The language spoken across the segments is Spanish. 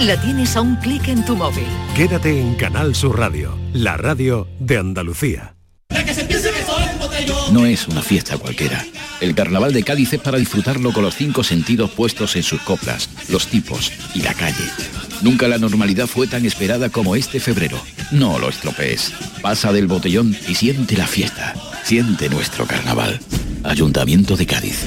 la tienes a un clic en tu móvil. Quédate en Canal Sur Radio, la radio de Andalucía. No es una fiesta cualquiera. El carnaval de Cádiz es para disfrutarlo con los cinco sentidos puestos en sus coplas, los tipos y la calle. Nunca la normalidad fue tan esperada como este febrero. No lo estropees. Pasa del botellón y siente la fiesta. Siente nuestro carnaval. Ayuntamiento de Cádiz.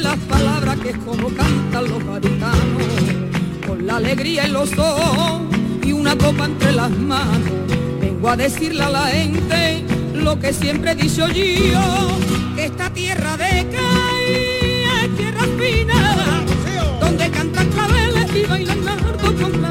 Las palabras que es como cantan los gaditanos, con la alegría en los ojos y una copa entre las manos. Vengo a decirle a la gente lo que siempre he dicho yo, que esta tierra de Cádiz es tierra fina, donde cantan claveles y bailan nardo con la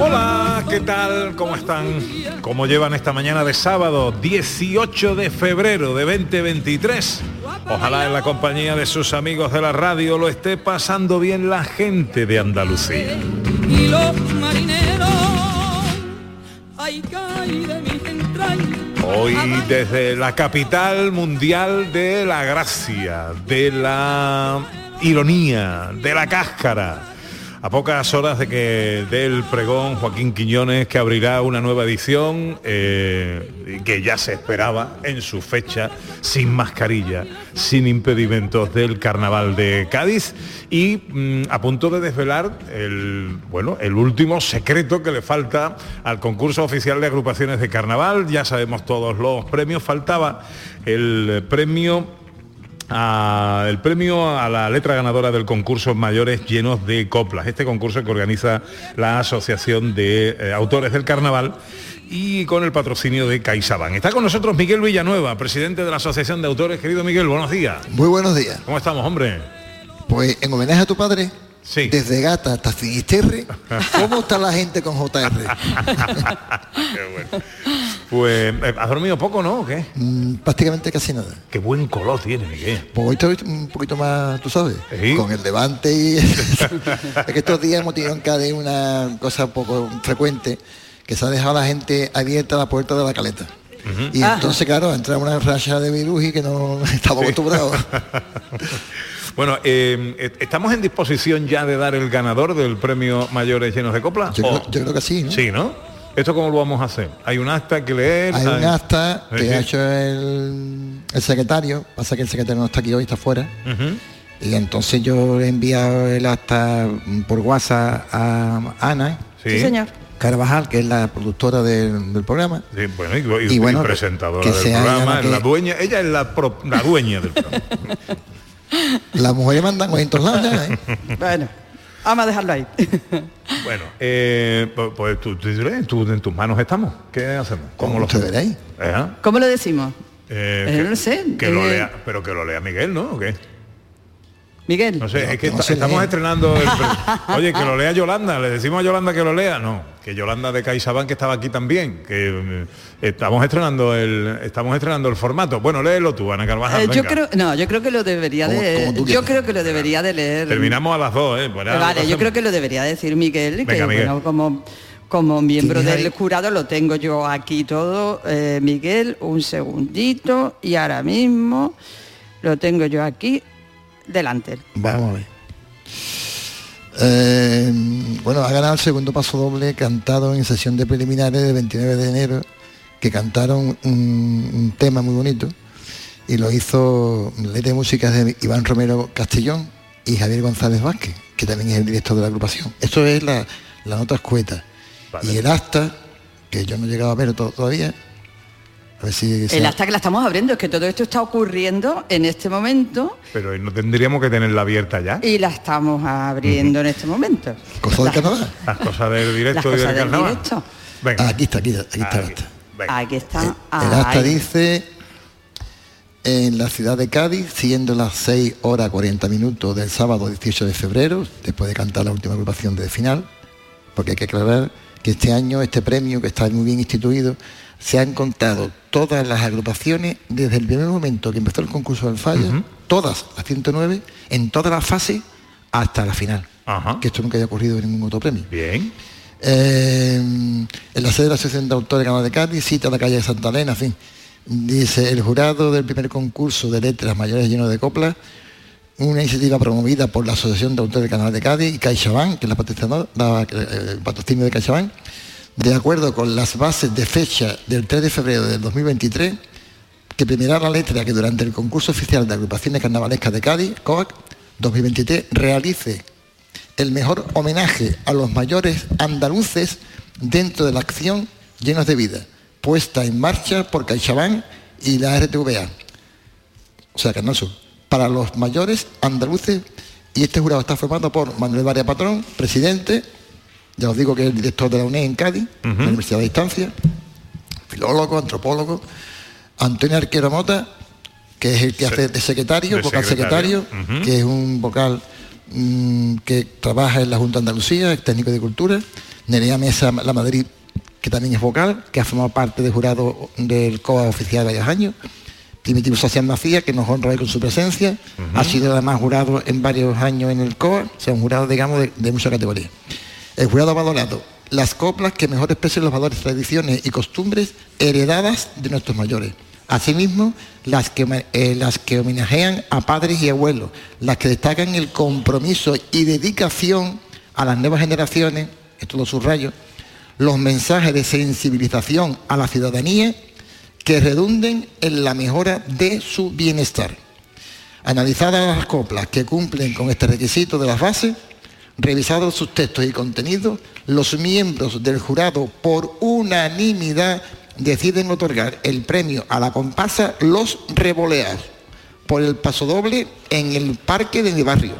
Hola, ¿qué tal? ¿Cómo están? ¿Cómo llevan esta mañana de sábado 18 de febrero de 2023? Ojalá en la compañía de sus amigos de la radio lo esté pasando bien la gente de Andalucía. y los marineros, ay, caí de mis entrañas. Hoy desde la capital mundial de la gracia, de la ironía, de la cáscara. A pocas horas de que del pregón Joaquín Quiñones que abrirá una nueva edición eh, que ya se esperaba en su fecha, sin mascarilla, sin impedimentos del carnaval de Cádiz y mm, a punto de desvelar el bueno el último secreto que le falta al concurso oficial de agrupaciones de carnaval. Ya sabemos todos los premios. Faltaba el premio a- el premio a la letra ganadora del concurso Mayores Llenos de Coplas, este concurso que organiza la Asociación de eh, Autores del Carnaval y con el patrocinio de CaixaBank. Está con nosotros Miguel Villanueva, presidente de la Asociación de Autores. Querido Miguel, buenos días. Muy buenos días. ¿Cómo estamos, hombre? Pues en homenaje a tu padre, Sí. desde Gata hasta Finisterre, ¿cómo está la gente con JR? Qué bueno. Pues, eh, ¿has dormido poco, no? ¿O qué? Mm, prácticamente casi nada. Qué buen color tiene, Miguel. Pues hoy estoy un poquito más, tú sabes, Sí. con el levante y... es que estos días hemos tenido en Cádiz una cosa poco frecuente, que se ha dejado a la gente abierta la puerta de la caleta. Y entonces, claro, entra una racha de virus y que no estamos acostumbrados. Bueno, eh, eh, ¿estamos en disposición ya de dar el ganador del premio Mayores Llenos de Copla? Yo, ¿O- creo, yo creo que sí, ¿no? Sí, ¿no? ¿Esto cómo lo vamos a hacer? Hay un acta que leer. Hay un acta Sí, que sí. ha hecho el, el secretario, pasa que el secretario no está aquí hoy, está fuera. Y entonces yo he enviado el acta por WhatsApp a Ana Sí. Carvajal, que es la productora del, del programa. Sí, bueno, y, y- Y bueno, y presentadora que del programa, la es la que- dueña, ella es la, pro- la dueña del programa. Las mujeres mandan en todos lados ¿eh? Bueno, vamos a dejarlo ahí. bueno, eh, pues, pues tú, tú tú- en tus manos estamos. ¿Qué hacemos? Como lo veréis. ¿Eh? ¿Cómo lo decimos? Eh, Eh, que, no lo sé, que lo eh. lea, pero que lo lea Miguel, ¿no? ¿O qué? Miguel. No sé, es que no estamos lee. estrenando el... pre- Oye, que lo lea Yolanda, le decimos a Yolanda que lo lea, no, que Yolanda de CaixaBank que estaba aquí también, que eh, estamos estrenando el estamos estrenando el formato. Bueno, léelo tú, Ana Carvajal, Eh, yo venga. creo, no, yo creo que lo debería de, yo creo que lo debería de leer. Terminamos a las dos, ¿eh? Pues Vale, yo creo que lo debería decir Miguel, que Venga, Miguel. bueno, como como miembro ¿Tienes del jurado lo tengo yo aquí todo. Eh, Miguel, un segundito y ahora mismo lo tengo yo aquí delante. Vamos a ver. Eh, bueno, ha ganado el segundo paso doble cantado en sesión de preliminares del 29 de enero, que cantaron un, un tema muy bonito y lo hizo letra y música de Iván Romero Castellón y Javier González Vázquez, que también es el director de la agrupación. Esto es la, la nota escueta. Vale. Y el acta, que yo no he llegado a ver to- todavía, ver si... El acta que la estamos abriendo es que todo esto está ocurriendo en este momento Pero no tendríamos que tenerla abierta ya. y la estamos abriendo en este momento. Cosa de La- Canadá. Las cosas del directo Las y del cosas del carnaval. Venga. Aquí está, aquí está, aquí está el Aquí. acta. Venga. Aquí está. El, el acta ahí. dice en la ciudad de Cádiz, siendo las 6 horas 40 minutos del sábado 18 de febrero, después de cantar la última agrupación de final, porque hay que aclarar que este año este premio, que está muy bien instituido, se han contado todas las agrupaciones desde el primer momento que empezó el concurso del Falla, todas las 109, en todas las fases hasta la final. Ajá. Que esto nunca haya ocurrido en ningún otro premio. Bien. Eh, en la sede de la Asociación de Autores de Canal de Cádiz, cita la calle de Santa Elena, en fin. Dice, el jurado del primer concurso de letras mayores lleno de coplas, una iniciativa promovida por la Asociación de Autores de Canal de Cádiz y CaixaBank, que es la patrocinadora- eh, el patrocinio de CaixaBank, de acuerdo con las bases de fecha del 3 de febrero del 2023, que premiará la letra que durante el concurso oficial de agrupaciones carnavalescas de Cádiz, COAC 2023, realice el mejor homenaje a los mayores andaluces dentro de la acción Llenos de Vida, puesta en marcha por CaixaBank y la RTVA, o sea, Canal para los mayores andaluces, y este jurado está formado por Manuel Varia Patrón, presidente, ya os digo que es el director de la UNED en Cádiz, la Universidad de Distancia, filólogo, antropólogo, Antonio Arquero Mota, que es el que Se- hace de secretario, de vocal secretario. que es un vocal mm, que trabaja en la Junta de Andalucía, es técnico de cultura, Nerea Mesa La Madrid, que también es vocal, que ha formado parte del jurado del COA oficial varios años, Primitivo Social Macías, que nos honra hoy con su presencia, ha sido además jurado en varios años en el COA, o sea, un jurado, digamos, de, de mucha categoría. El jurado ha valorado las coplas que mejor expresen los valores, tradiciones y costumbres heredadas de nuestros mayores. Asimismo, las que, eh, las que homenajean a padres y abuelos, las que destacan el compromiso y dedicación a las nuevas generaciones, esto lo subrayo, los mensajes de sensibilización a la ciudadanía que redunden en la mejora de su bienestar. Analizadas las coplas que cumplen con este requisito de las bases, revisados sus textos y contenidos, los miembros del jurado por unanimidad deciden otorgar el premio a la comparsa Los Revoleados por el paso doble en el parque de mi barrio,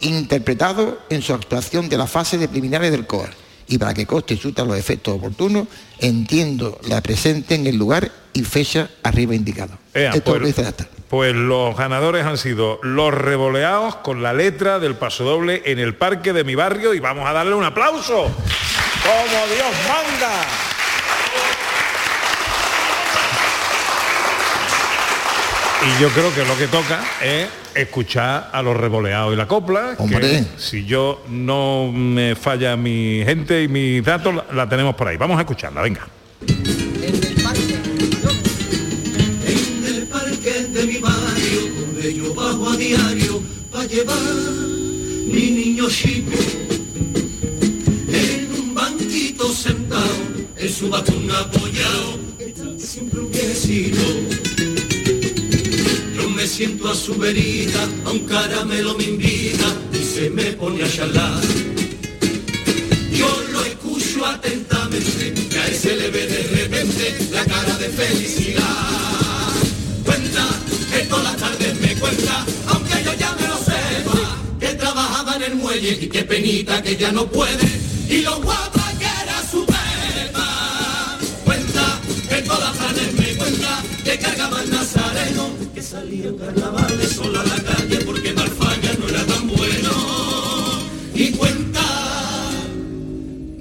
interpretado en su actuación de la fase de preliminares del COA. Y para que surta los efectos oportunos, entiendo la presente en el lugar y fecha arriba indicado. Ea, Esto es lo pues, dice el acta. Pues los ganadores han sido los revoleados con la letra del paso doble en el parque de mi barrio y vamos a darle un aplauso. Como Dios manda. Y yo creo que lo que toca es escuchar a los revoleados y la copla. que Hombre. si yo no me falla mi gente y mis datos, la, la tenemos por ahí. Vamos a escucharla, venga. Siempre un viejecito. Yo me siento a su verita, a un caramelo me invita y se me pone a charlar. Yo lo escucho atentamente, que a ese le ve de repente la cara de felicidad. Cuenta, que todas las tardes me cuenta, aunque yo ya me lo sepa, que trabajaba en el muelle y qué penita que ya no puede, y lo guapa cuenta, que cargaba el nazareno, que salía en carnavales solo a la calle porque mal falla ya no era tan bueno. Y cuenta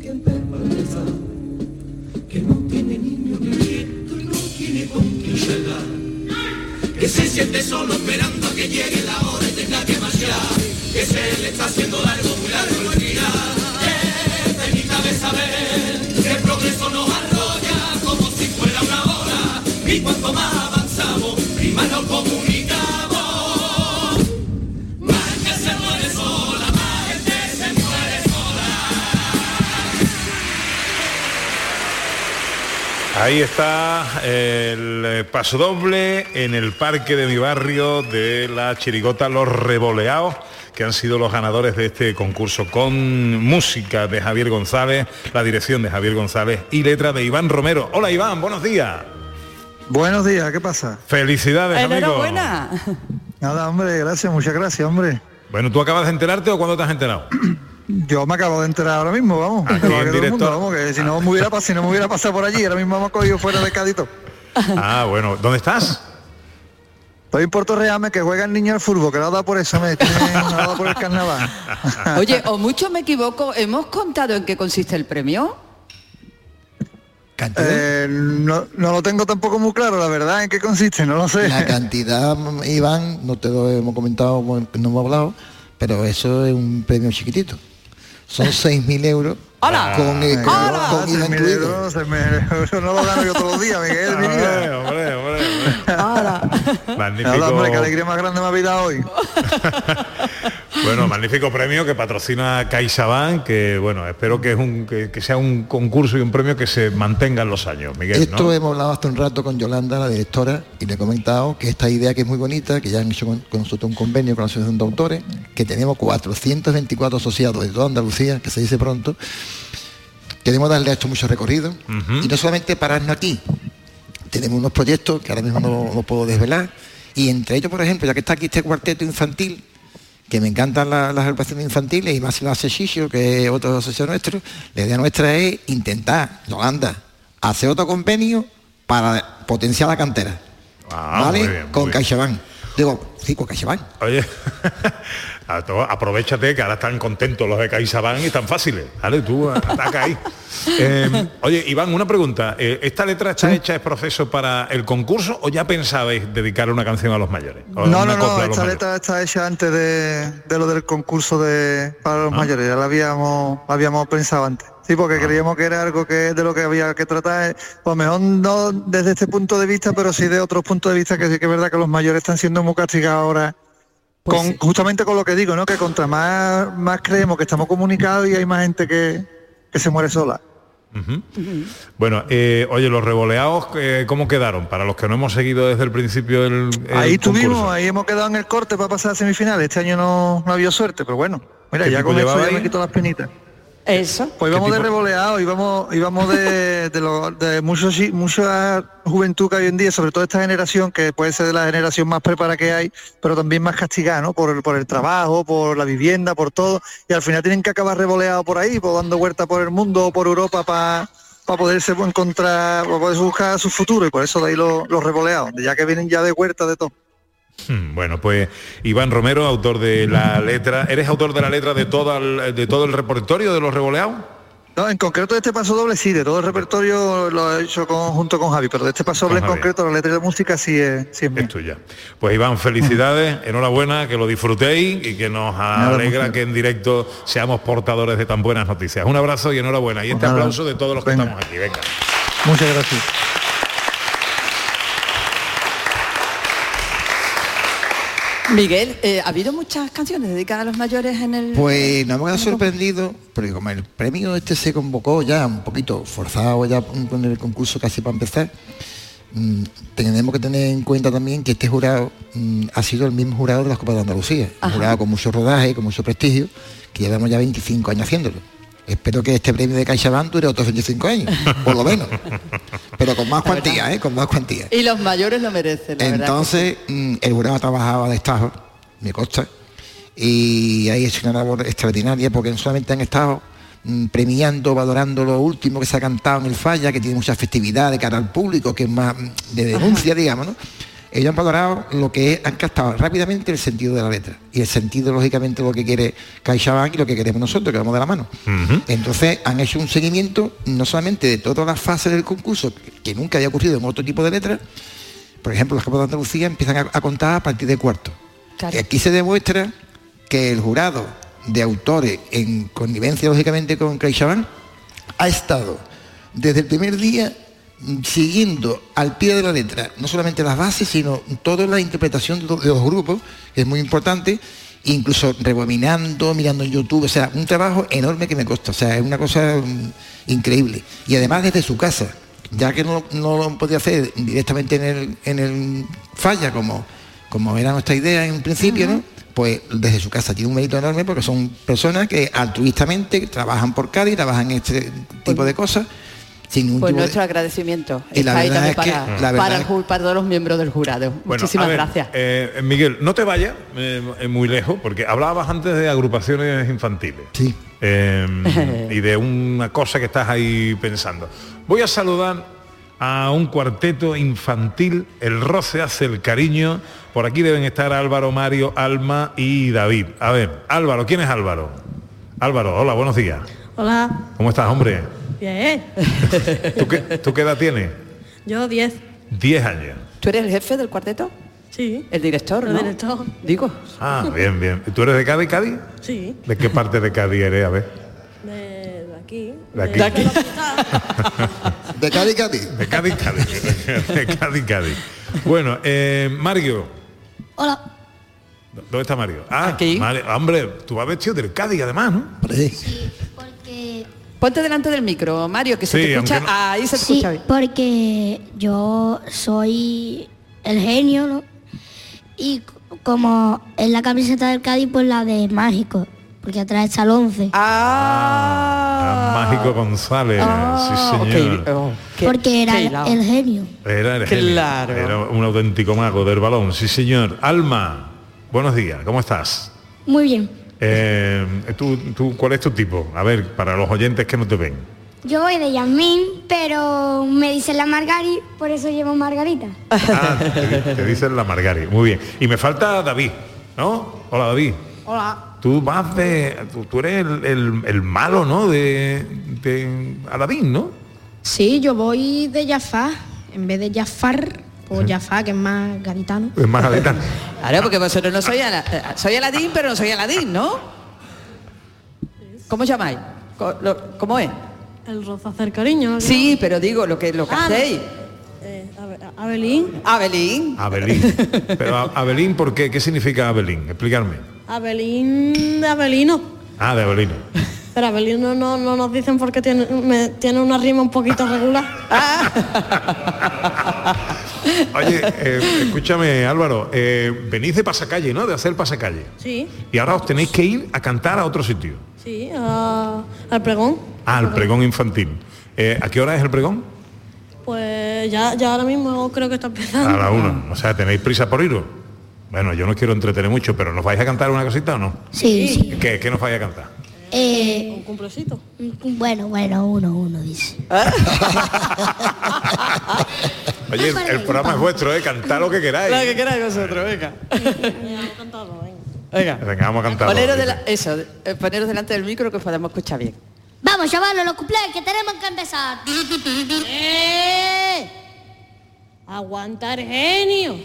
que en vergüenza, que no tiene niño ni nieto y no tiene con quién charlar. Que se siente solo esperando a que llegue la hora y tenga que marchar. Que se le está haciendo largo, muy largo el día. Que que el progreso nos arrolla como si fuera una hora. Y cuanto más Ahí está el eh, paso doble en el parque de mi barrio de la chirigota Los Revoleados que han sido los ganadores de este concurso con música de Javier González, la dirección de Javier González y letra de Iván Romero. Hola Iván, buenos días. Buenos días, ¿qué pasa? Felicidades, amigo. Enhorabuena. Nada, hombre, gracias, muchas gracias, hombre. Bueno, ¿tú acabas de enterarte o cuándo te has enterado? Yo me acabo de enterar ahora mismo, vamos. Aquí que lo en haga todo el directo. mundo, vamos, que si no me hubiera pasado, si no me hubiera pasado por allí, ahora mismo me ha cogido fuera de Cadito. Ah, bueno, ¿dónde estás? Estoy en Puerto Real, que juega el niño al fútbol, que lo ha dado por eso, me tiene, lo ha dado por el carnaval. Oye, o mucho me equivoco, ¿hemos contado en qué consiste el premio? Eh, no, no lo tengo tampoco muy claro, la verdad, en qué consiste, no lo sé. La cantidad, Iván, no te lo hemos comentado, bueno, no hemos hablado, pero eso es un premio chiquitito. Son 6.000 euros ¡Hala! con, eh, con, Ah, con seis mil incluido. euros, mil euros, no lo gano yo todos los días, Miguel, mi vida. Hombre, hombre, hombre. Magnífico. Nada, hombre, qué alegría más grande me ha vida hoy. Bueno, magnífico premio que patrocina CaixaBank, que bueno, espero que, es un, que, que sea un concurso y un premio que se mantenga en los años, Miguel, Esto ¿no? hemos hablado hace un rato con Yolanda, la directora, y le he comentado que esta idea que es muy bonita, que ya han hecho con, con nosotros un convenio con la Asociación de Autores, que tenemos 424 asociados de toda Andalucía, que se dice pronto, queremos darle a esto mucho recorrido, y no solamente pararnos aquí, tenemos unos proyectos que ahora mismo no puedo desvelar, y entre ellos, por ejemplo, ya que está aquí este cuarteto infantil, que me encantan la- las agrupaciones infantiles y más si lo hace Xixio, que es otro socio nuestro, la idea nuestra es intentar, Yolanda, hacer otro convenio para potenciar la cantera. Ah, ¿Vale? muy bien, muy con. CaixaBank. Digo, sí, con CaixaBank. Oye, aprovechate que ahora están contentos los de CaixaBank y están fáciles. Vale, tú ataca ahí. Eh, oye, Iván, una pregunta. Eh, ¿Esta letra está hecha, es proceso para el concurso o ya pensabais dedicar una canción a los mayores? O No, no, no, esta mayores? letra está hecha antes de, de lo del concurso de para los Ah. mayores, ya la habíamos, la habíamos pensado antes. Sí, Ah. porque creíamos que era algo que de lo que había que tratar, pues mejor no desde este punto de vista, pero sí de otros puntos de vista que sí que es verdad que los mayores están siendo muy castigados ahora. Pues con, sí. Justamente con lo que digo, ¿no? Que contra más, más creemos que estamos comunicados y hay más gente que, que se muere sola. Bueno, eh, oye, los revoleados, eh, ¿cómo quedaron? Para los que no hemos seguido desde el principio el, el ahí tuvimos, concurso. ahí hemos quedado en el corte para pasar a semifinales. Este año no, no ha habido suerte, pero bueno, mira, ¿Qué ya con llevaba ya me quito las penitas. Eso. Pues ¿Qué íbamos de revoleado, íbamos, íbamos de, de, lo- de mucho, chi- mucha juventud que hay hoy en día, sobre todo esta generación, que puede ser de la generación más preparada que hay, pero también más castigada, ¿no? Por, el- por el trabajo, por la vivienda, por todo, y al final tienen que acabar revoleados por ahí, pues dando vueltas por el mundo o por Europa para poderse encontrar, para poder buscar su futuro, y por eso de ahí los, los revoleados, ya que vienen ya de huerta de todo. Hmm, Bueno, pues Iván Romero, autor de la letra. ¿Eres autor de la letra de todo el, de todo el repertorio de los revoleados? No, en concreto de este paso doble sí, de todo el repertorio lo he hecho con- junto con Javi, pero de este paso doble en concreto la letra de música sí es, sí es mía. Es tuya. Pues Iván, felicidades, enhorabuena, que lo disfrutéis y que nos alegra que en directo seamos portadores de tan buenas noticias. Un abrazo y enhorabuena. Y este Nada. aplauso de todos los que Venga. estamos aquí. Venga. Muchas gracias. Miguel, eh, ¿ha habido muchas canciones dedicadas a los mayores en el... Pues nos hemos quedado sorprendidos, porque como el premio este se convocó ya un poquito forzado ya con el concurso casi para empezar, mm, tenemos que tener en cuenta también que este jurado mm, ha sido el mismo jurado de las Copas de Andalucía, un Ajá. jurado con mucho rodaje, con mucho prestigio, que llevamos ya 25 años haciéndolo. Espero que este premio de CaixaBank dure otros 25 años, por lo menos. Pero con más cuantía, ¿eh? Con más cuantía. Y los mayores lo merecen, la. Entonces, mm, el jurado ha trabajado a destajo, me consta, y ha hecho una labor extraordinaria porque no solamente han estado mm, premiando, valorando lo último que se ha cantado en el falla, que tiene mucha festividad de cara al público, que es más mm, de denuncia, digamos, ¿no? Ellos han valorado lo que es, han captado rápidamente el sentido de la letra y el sentido, lógicamente, lo que quiere CaixaBank y lo que queremos nosotros, que vamos de la mano. Entonces han hecho un seguimiento no solamente de todas las fases del concurso, que, nunca había ocurrido en otro tipo de letras, por ejemplo, los campos de Andalucía empiezan a, a contar a partir de cuarto. Y aquí se demuestra que el jurado de autores, en connivencia lógicamente con CaixaBank, ha estado desde el primer día siguiendo al pie de la letra, no solamente las bases, sino toda la interpretación de los, grupos, que es muy importante, incluso rebobinando, mirando en YouTube, o sea, un trabajo enorme que me costó, o sea, es una cosa mm, increíble. Y además desde su casa, ya que no, no lo podía hacer directamente en el, en el falla, como, como era nuestra idea en un principio, ¿no? Pues desde su casa tiene un mérito enorme porque son personas que altruistamente trabajan por Cádiz, trabajan en este tipo de cosas, sin ningún Pues tipo de- nuestro agradecimiento Y la está ahí es que- para, la verdad para, el para todos los miembros del jurado. Bueno, Muchísimas ver, gracias. eh, Miguel, no te vayas eh, eh, muy lejos, porque hablabas antes de agrupaciones infantiles. Sí. Eh, y de una cosa que estás ahí pensando. Voy a saludar a un cuarteto infantil, El Roce hace el cariño. Por aquí deben estar Álvaro, Mario, Alma y David. A ver, Álvaro, ¿quién es Álvaro? Álvaro, hola, buenos días. Hola, ¿Cómo estás, hombre? Bien. ¿Tú qué, tú qué edad tienes? Yo 10. 10 años. ¿Tú eres el jefe del cuarteto? Sí. El director, El ¿no? director. Digo. Ah, bien, bien. ¿Tú eres de Cádiz, Cádiz? Sí. ¿De qué parte de Cádiz eres? A ver. De, de aquí. De aquí. De capital. De Cádiz, Cádiz. De Cádiz, Cádiz. De Cádiz, Cádiz. Bueno, eh, Mario. Hola. ¿Dónde está Mario? Ah, Aquí. Mario, hombre, tú vas vestido del Cádiz además, ¿no? Porque, Ponte delante del micro, Mario, que se Sí, te escucha. no- Ahí se sí, escucha bien. porque yo soy el genio, ¿no? Y como en la camiseta del Cádiz, pues la de mágico, porque atrás está el 11. Ah. Mágico González, Ah, sí señor. Oh, qué- porque era el, genio. Era el genio. Claro. Era un auténtico mago del balón, sí señor. Alma, buenos días, ¿cómo estás? Muy bien. Eh, ¿tú, tú, ¿Cuál es tu tipo? A ver, para los oyentes que no te ven. Yo voy de Yasmín, pero me dicen la Margari, por eso llevo Margarita. Ah, te, te dicen la Margari. Muy bien. Y me falta David, ¿no? Hola David. Hola. Tú vas de. Tú, tú eres el, el- el malo, ¿no? De, de Aladín, ¿no? Sí, yo voy de Jafar. En vez de Jafar, pues Jafar, que es más gaditano. Es más gaditano. Claro, porque vosotros no sois Ala- eh, soy Aladín, pero no soy Aladín, ¿no? ¿Cómo os llamáis? ¿Cómo es? El roza hacer cariño. ¿no? Sí, pero digo lo que lo que Ah, hacéis. Eh, Abe- Abelín. Abelín. Abelín. Pero Abelín, ¿por qué? ¿Qué significa Abelín? Explicarme. Abelín de Abelino. Ah, de Abelino. Pero Abelino no, no nos dicen porque tiene, me- tiene una rima un poquito regular. Oye, eh, escúchame, Álvaro, eh, venís de pasacalle, ¿no? De hacer pasacalle. Sí, Y ahora os tenéis que ir a cantar a otro sitio. sí, a- al pregón. Ah, al pregón infantil. Eh, ¿A qué hora es el pregón? Pues ya, ya ahora mismo creo que está empezando. A la una. O sea, ¿tenéis prisa por iros? Bueno, yo no quiero entretener mucho, pero ¿nos vais a cantar una cosita o no? Sí, sí. ¿Qué, qué nos vais a cantar? Eh, Un cumplecito. bueno, bueno, uno, uno, dice. Oye, el, el programa es vuestro, ¿eh? Cantad lo que queráis. Lo que queráis vosotros, venga. Venga. Venga, vamos a cantar. Poneros, de la- eso, eh, poneros delante del micro que os podamos escuchar bien. Vamos, chavales, los cumpleaños, que tenemos que empezar. ¡Eh! ¡Aguantar genio!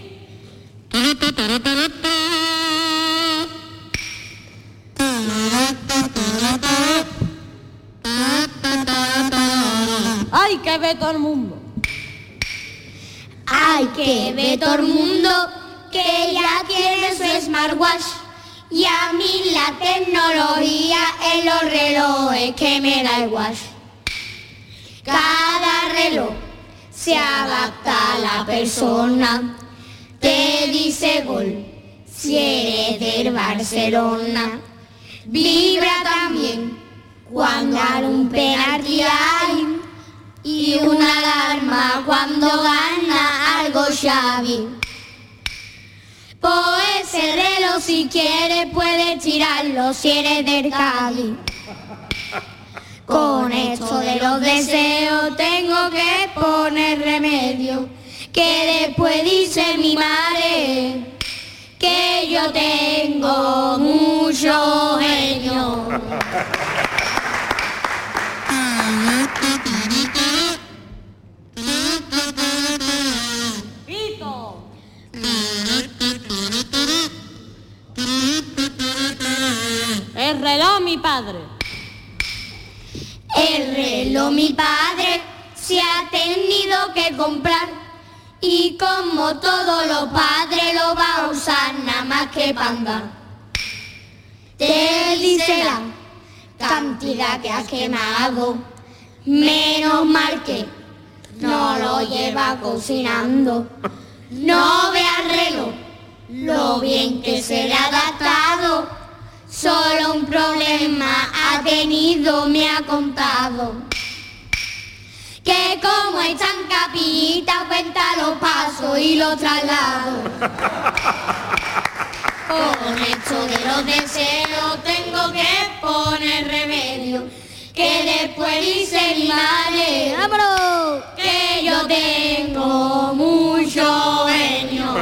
¡Ay, que ve todo el mundo! Hay que ver todo el mundo que ya tiene su smartwatch. Y a mí la tecnología en los relojes que me da igual. Cada reloj se adapta a la persona. Te dice gol si eres del Barcelona. Vibra también cuando un penalti hay y una alarma cuando gana algo Xavi. Pues ese reloj si quieres puedes tirarlo si eres del. Con esto de los deseos tengo que poner remedio. que después dice mi madre que yo tengo mucho genio. El reloj, mi padre. El reloj mi padre se ha tenido que comprar y como todos los padres lo va a usar nada más que panda. Te dice la cantidad que has quemado, menos mal que no lo lleva cocinando. No ve reloj lo bien que se le ha adaptado. Solo un problema ha tenido, me ha contado. Que como están capillitas, cuenta los pasos y los traslados. Con esto de los deseos tengo que poner remedio. Que después dice mi madre, ¡vámonos! Que yo tengo mucho genio.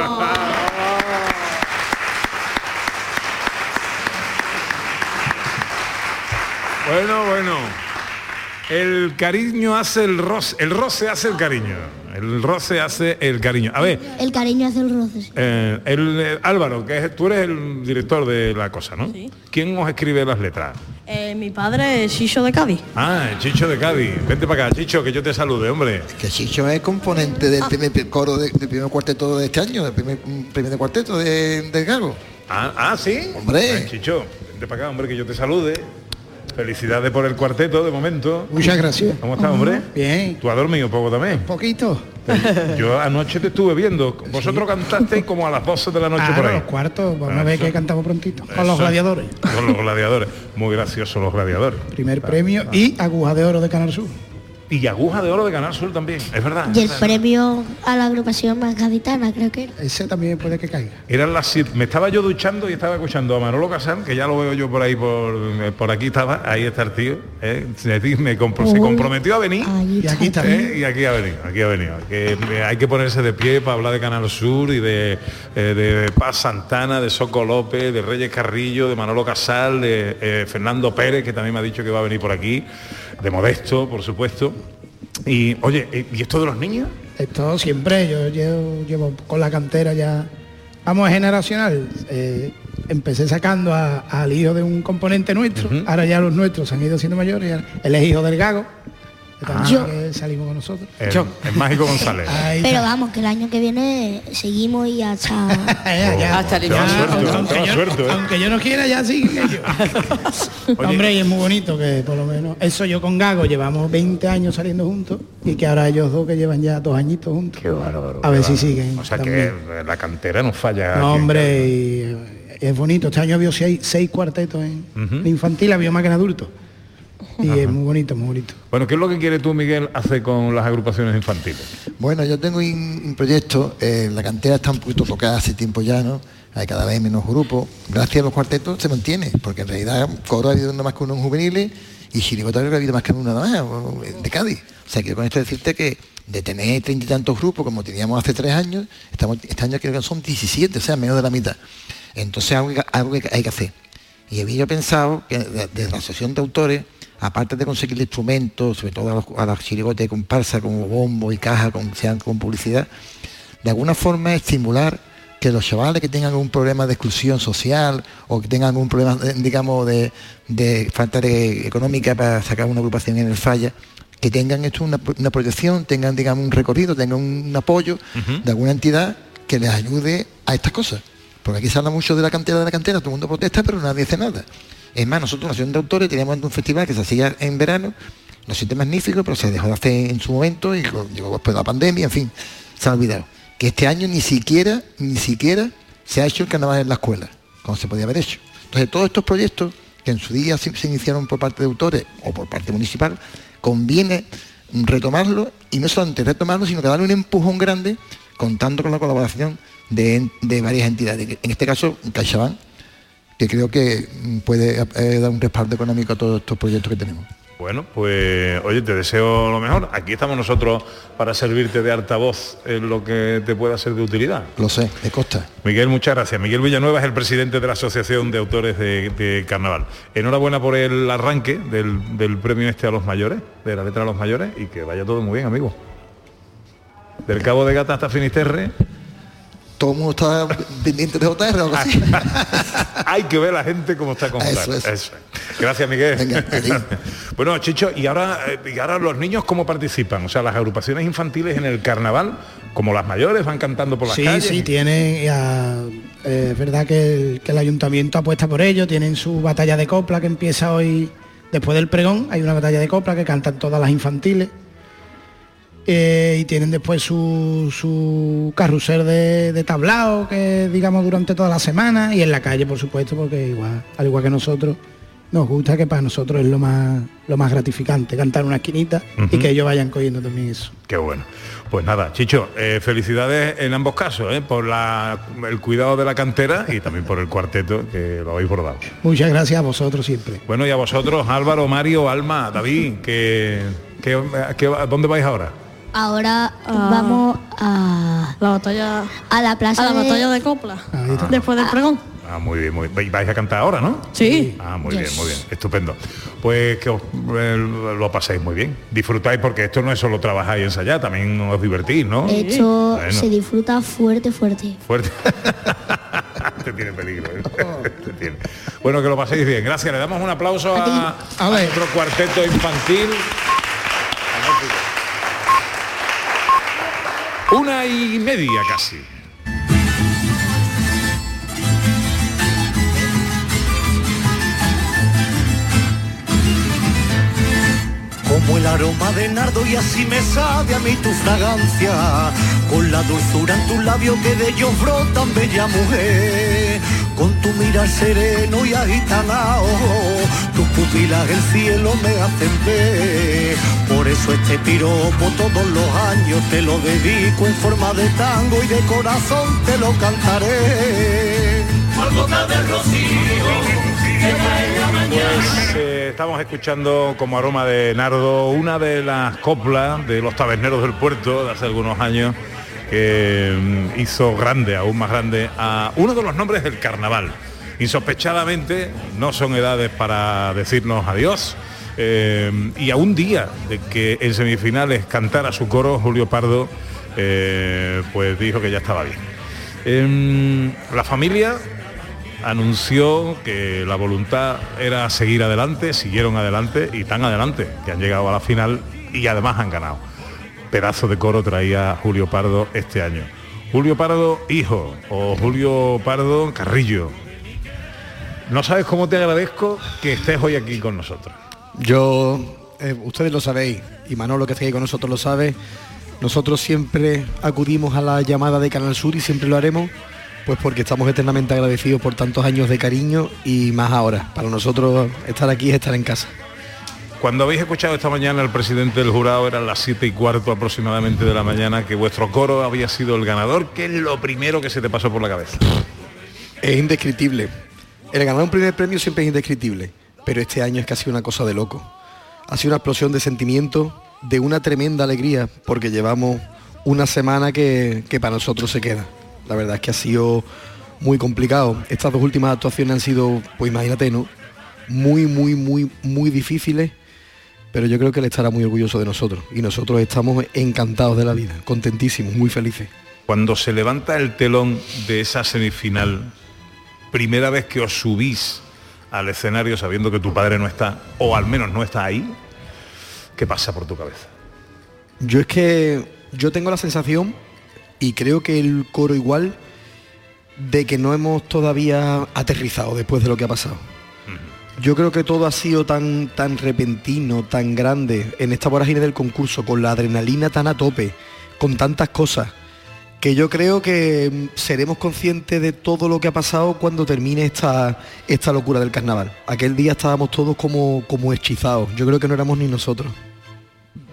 Bueno, bueno. El cariño hace el roce, el roce hace el cariño. El roce hace el cariño. A ver, El cariño hace el roce. eh, el, eh, Álvaro, que es- tú eres el director de la cosa, ¿no? ¿Quién os escribe las letras? Eh, mi padre es Chicho de Cádiz. Ah, el Chicho de Cádiz. Vente para acá, Chicho, que yo te salude, hombre. Que Chicho es componente del primer coro de- del primer cuarteto de este año, del primer, primer cuarteto de, del Gago. Ah, ah, sí. Hombre. Ay, Chicho, vente para acá, hombre, que yo te salude. Felicidades por el cuarteto de momento. Muchas gracias. ¿Cómo estás, hombre? Bien. ¿Tú has dormido poco también? Poquito. Yo anoche te estuve viendo. Vosotros cantasteis como a las 12 de la noche Ah, por ahí. los cuartos, vamos a Ah, ver que cantamos prontito. Con los gladiadores. Con los gladiadores. Muy graciosos los gladiadores. Primer premio y aguja de oro de Canal Sur. Y aguja de oro de Canal Sur también, es verdad. Y el premio a la agrupación más gaditana, creo que era. Ese también puede que caiga. Eran las siete. Me estaba yo duchando y estaba escuchando a Manolo Casal, que ya lo veo yo por ahí, por, por aquí estaba, ahí está el tío. ¿eh? Se, me compro- se comprometió a venir. Y aquí está. ¿eh? Y aquí ha venido, aquí ha venido. Que eh, hay que ponerse de pie para hablar de Canal Sur y de, eh, de Paz Santana, de Soco López, de Reyes Carrillo, de Manolo Casal, de eh, Fernando Pérez, que también me ha dicho que va a venir por aquí, de Modesto, por supuesto. Y oye, eh, ¿y esto de los niños? Esto siempre, yo llevo, llevo con la cantera ya. Vamos, generacional. Eh, empecé sacando al hijo de un componente nuestro, ahora ya los nuestros se han ido siendo mayores, él es hijo del Gago, que también Yo. que salimos con nosotros. El, el Mágico González. Ahí Pero está. vamos, que el año que viene seguimos y hasta... Ya, ya. Hasta el aunque, aunque yo, suerte, ¿eh? aunque yo no quiera, ya siguen ellos. Oye. Hombre, y es muy bonito que por lo menos eso yo con Gago llevamos 20 años saliendo juntos y que ahora ellos dos que llevan ya dos añitos juntos. Qué bárbaro. A ver si siguen O sea también. que la cantera no falla. No, hombre, y, es bonito. Este año había seis, seis cuartetos en Ujú. de infantil, había más que en adulto. Y es muy bonito, muy bonito. Bueno, ¿qué es lo que quiere tú, Miguel, hacer con las agrupaciones infantiles? Bueno, yo tengo un, un proyecto, eh, la cantera está un poquito tocada hace tiempo ya, ¿no? Hay cada vez menos grupos. Gracias a los cuartetos se mantiene, porque en realidad coro ha habido nada más que uno en juveniles y chirigota creo que ha habido más que uno nada más, de Cádiz. O sea, quiero con esto decirte que de tener treinta y tantos grupos como teníamos hace tres años, estamos, este año creo que son 17, o sea, menos de la mitad. Entonces algo, que- algo que hay que hacer. Y había yo pensado que de- desde la asociación de autores, aparte de conseguir instrumentos, sobre todo a los, a los chirigotes de comparsa, como bombo y caja, con, sean con publicidad, de alguna forma estimular que los chavales que tengan algún problema de exclusión social o que tengan algún problema, eh, digamos, de, de falta de económica para sacar una agrupación en el falla, que tengan esto una, una proyección, tengan, digamos, un recorrido, tengan un apoyo de alguna entidad que les ayude a estas cosas. Porque aquí se habla mucho de la cantera de la cantera, todo el mundo protesta, pero nadie hace nada. Es más, nosotros, la Asociación de Autores, teníamos un festival que se hacía en verano, lo siente magnífico, pero se dejó de hacer en su momento y llegó después de la pandemia, en fin, se ha olvidado. Que este año ni siquiera, ni siquiera se ha hecho el carnaval en la escuela, como se podía haber hecho. Entonces, todos estos proyectos que en su día se, se iniciaron por parte de autores o por parte municipal, conviene retomarlo y no solamente retomarlo, sino que darle un empujón grande contando con la colaboración de, de varias entidades. En este caso, CaixaBank, que creo que puede eh, dar un respaldo económico a todos estos proyectos que tenemos. Bueno, pues oye, te deseo lo mejor. Aquí estamos nosotros para servirte de altavoz en lo que te pueda ser de utilidad. Lo sé, de costa. Miguel, muchas gracias. Miguel Villanueva es el presidente de la Asociación de Autores de, de Carnaval. Enhorabuena por el arranque del, del premio este a los mayores, de la letra a los mayores, y que vaya todo muy bien, amigo. Del Cabo de Gata hasta Finisterre. Todo el mundo está pendiente de OTR o algo así. Hay que ver a la gente cómo está con Eso. Gracias, Miguel. Venga, bueno, Chicho, y ahora, eh, y ahora los niños cómo participan? O sea, las agrupaciones infantiles en el carnaval, como las mayores, van cantando por las sí, calles. sí, tienen, ya, eh, es verdad que el, que el ayuntamiento apuesta por ello, tienen su batalla de copla que empieza hoy, después del pregón, hay una batalla de copla que cantan todas las infantiles. Eh, y tienen después su, su carrusel de, de tablao que digamos durante toda la semana y en la calle por supuesto porque igual al igual que nosotros nos gusta que para nosotros es lo más lo más gratificante cantar una esquinita y que ellos vayan cogiendo también eso Qué bueno. Pues nada, Chicho, eh, felicidades en ambos casos, eh, por la- el cuidado de la cantera y también por el cuarteto que lo habéis bordado. muchas gracias a vosotros siempre Bueno, y a vosotros, Álvaro, Mario, Alma, David, que, que- que- ¿dónde vais ahora? Ahora vamos a La batalla a la plaza a la de- batalla de copla. Después del pregón. Ah, muy bien, muy bien. Vais a cantar ahora, ¿no? Sí. Ah, muy Yes. bien, muy bien. Estupendo. Pues que os, eh, lo pasáis muy bien. Disfrutáis porque esto no es solo trabajar y ensayar, también os divertís, ¿no? Esto Bueno, se disfruta fuerte, fuerte. fuerte. Te tiene peligro. ¿eh? Te tiene. Bueno, que lo paséis bien. Gracias. Le damos un aplauso a, a nuestro cuarteto infantil. Una y media casi. como el aroma de nardo y así me sabe a mí tu fragancia, con la dulzura en tus labios que de ellos brotan bella mujer, con tu mirar sereno y agitanao, tus pupilas el cielo me hacen ver, por eso este piropo todos los años te lo dedico en forma de tango y de corazón te lo cantaré. Gota rocío. Pues eh, estamos escuchando como aroma de nardo una de las coplas de los taberneros del puerto de hace algunos años que mm, hizo grande, aún más grande, a uno de los nombres del carnaval. Insospechadamente no son edades para decirnos adiós. eh, y a un día de que en semifinales cantara su coro, Julio Pardo, eh, pues dijo que ya estaba bien. Em, la familia anunció que la voluntad era seguir adelante, siguieron adelante y tan adelante que han llegado a la final y además han ganado. Pedazo de coro traía Julio Pardo este año. Julio Pardo hijo o Julio Pardo Carrillo. No sabes cómo te agradezco que estés hoy aquí con nosotros. Yo, eh, ustedes lo sabéis, y Manolo que está aquí con nosotros lo sabe, nosotros siempre acudimos a la llamada de Canal Sur y siempre lo haremos, pues porque estamos eternamente agradecidos por tantos años de cariño y más ahora. Para nosotros estar aquí es estar en casa. Cuando habéis escuchado esta mañana al presidente del jurado, eran las siete y cuarto aproximadamente de la mañana, que vuestro coro había sido el ganador, ¿qué es lo primero que se te pasó por la cabeza? Es indescriptible. El ganar un primer premio siempre es indescriptible, pero este año es casi una cosa de loco. Ha sido una explosión de sentimientos, de una tremenda alegría, porque llevamos una semana que, que para nosotros se queda. La verdad es que ha sido muy complicado. Estas dos últimas actuaciones han sido, pues imagínate, ¿no? Muy, muy, muy, muy difíciles, pero yo creo que él estará muy orgulloso de nosotros. Y nosotros estamos encantados de la vida, contentísimos, muy felices. Cuando se levanta el telón de esa semifinal, primera vez que os subís al escenario sabiendo que tu padre no está, o al menos no está ahí, ¿qué pasa por tu cabeza? Yo es que yo tengo la sensación, y creo que el coro igual, de que no hemos todavía aterrizado después de lo que ha pasado. Yo creo que todo ha sido tan, tan repentino, tan grande, en esta vorágine del concurso, con la adrenalina tan a tope, con tantas cosas, que yo creo que mm, seremos conscientes de todo lo que ha pasado cuando termine esta, esta locura del carnaval. Aquel día estábamos todos como, como hechizados. Yo creo que no éramos ni nosotros.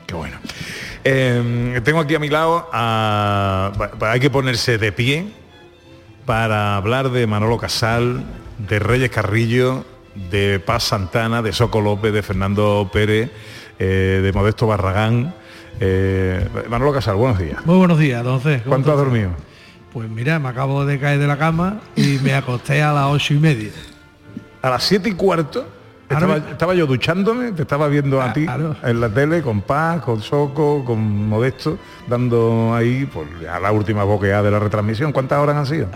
Qué bueno. Eh, tengo aquí a mi lado, a- hay que ponerse de pie para hablar de Manolo Casal, de Reyes Carrillo de Paz Santana, de Soco López, de Fernando Pérez, eh, de Modesto Barragán. Eh, Manolo Casal, buenos días. Muy buenos días, entonces. ¿Cuánto has dormido? Pues mira, me acabo de caer de la cama y me acosté a las ocho y media. A las siete y cuarto estaba, estaba yo duchándome, te estaba viendo a ti en la tele con Paz, con Soco, con Modesto, dando ahí pues, a la última boqueada de la retransmisión. ¿Cuántas horas han sido?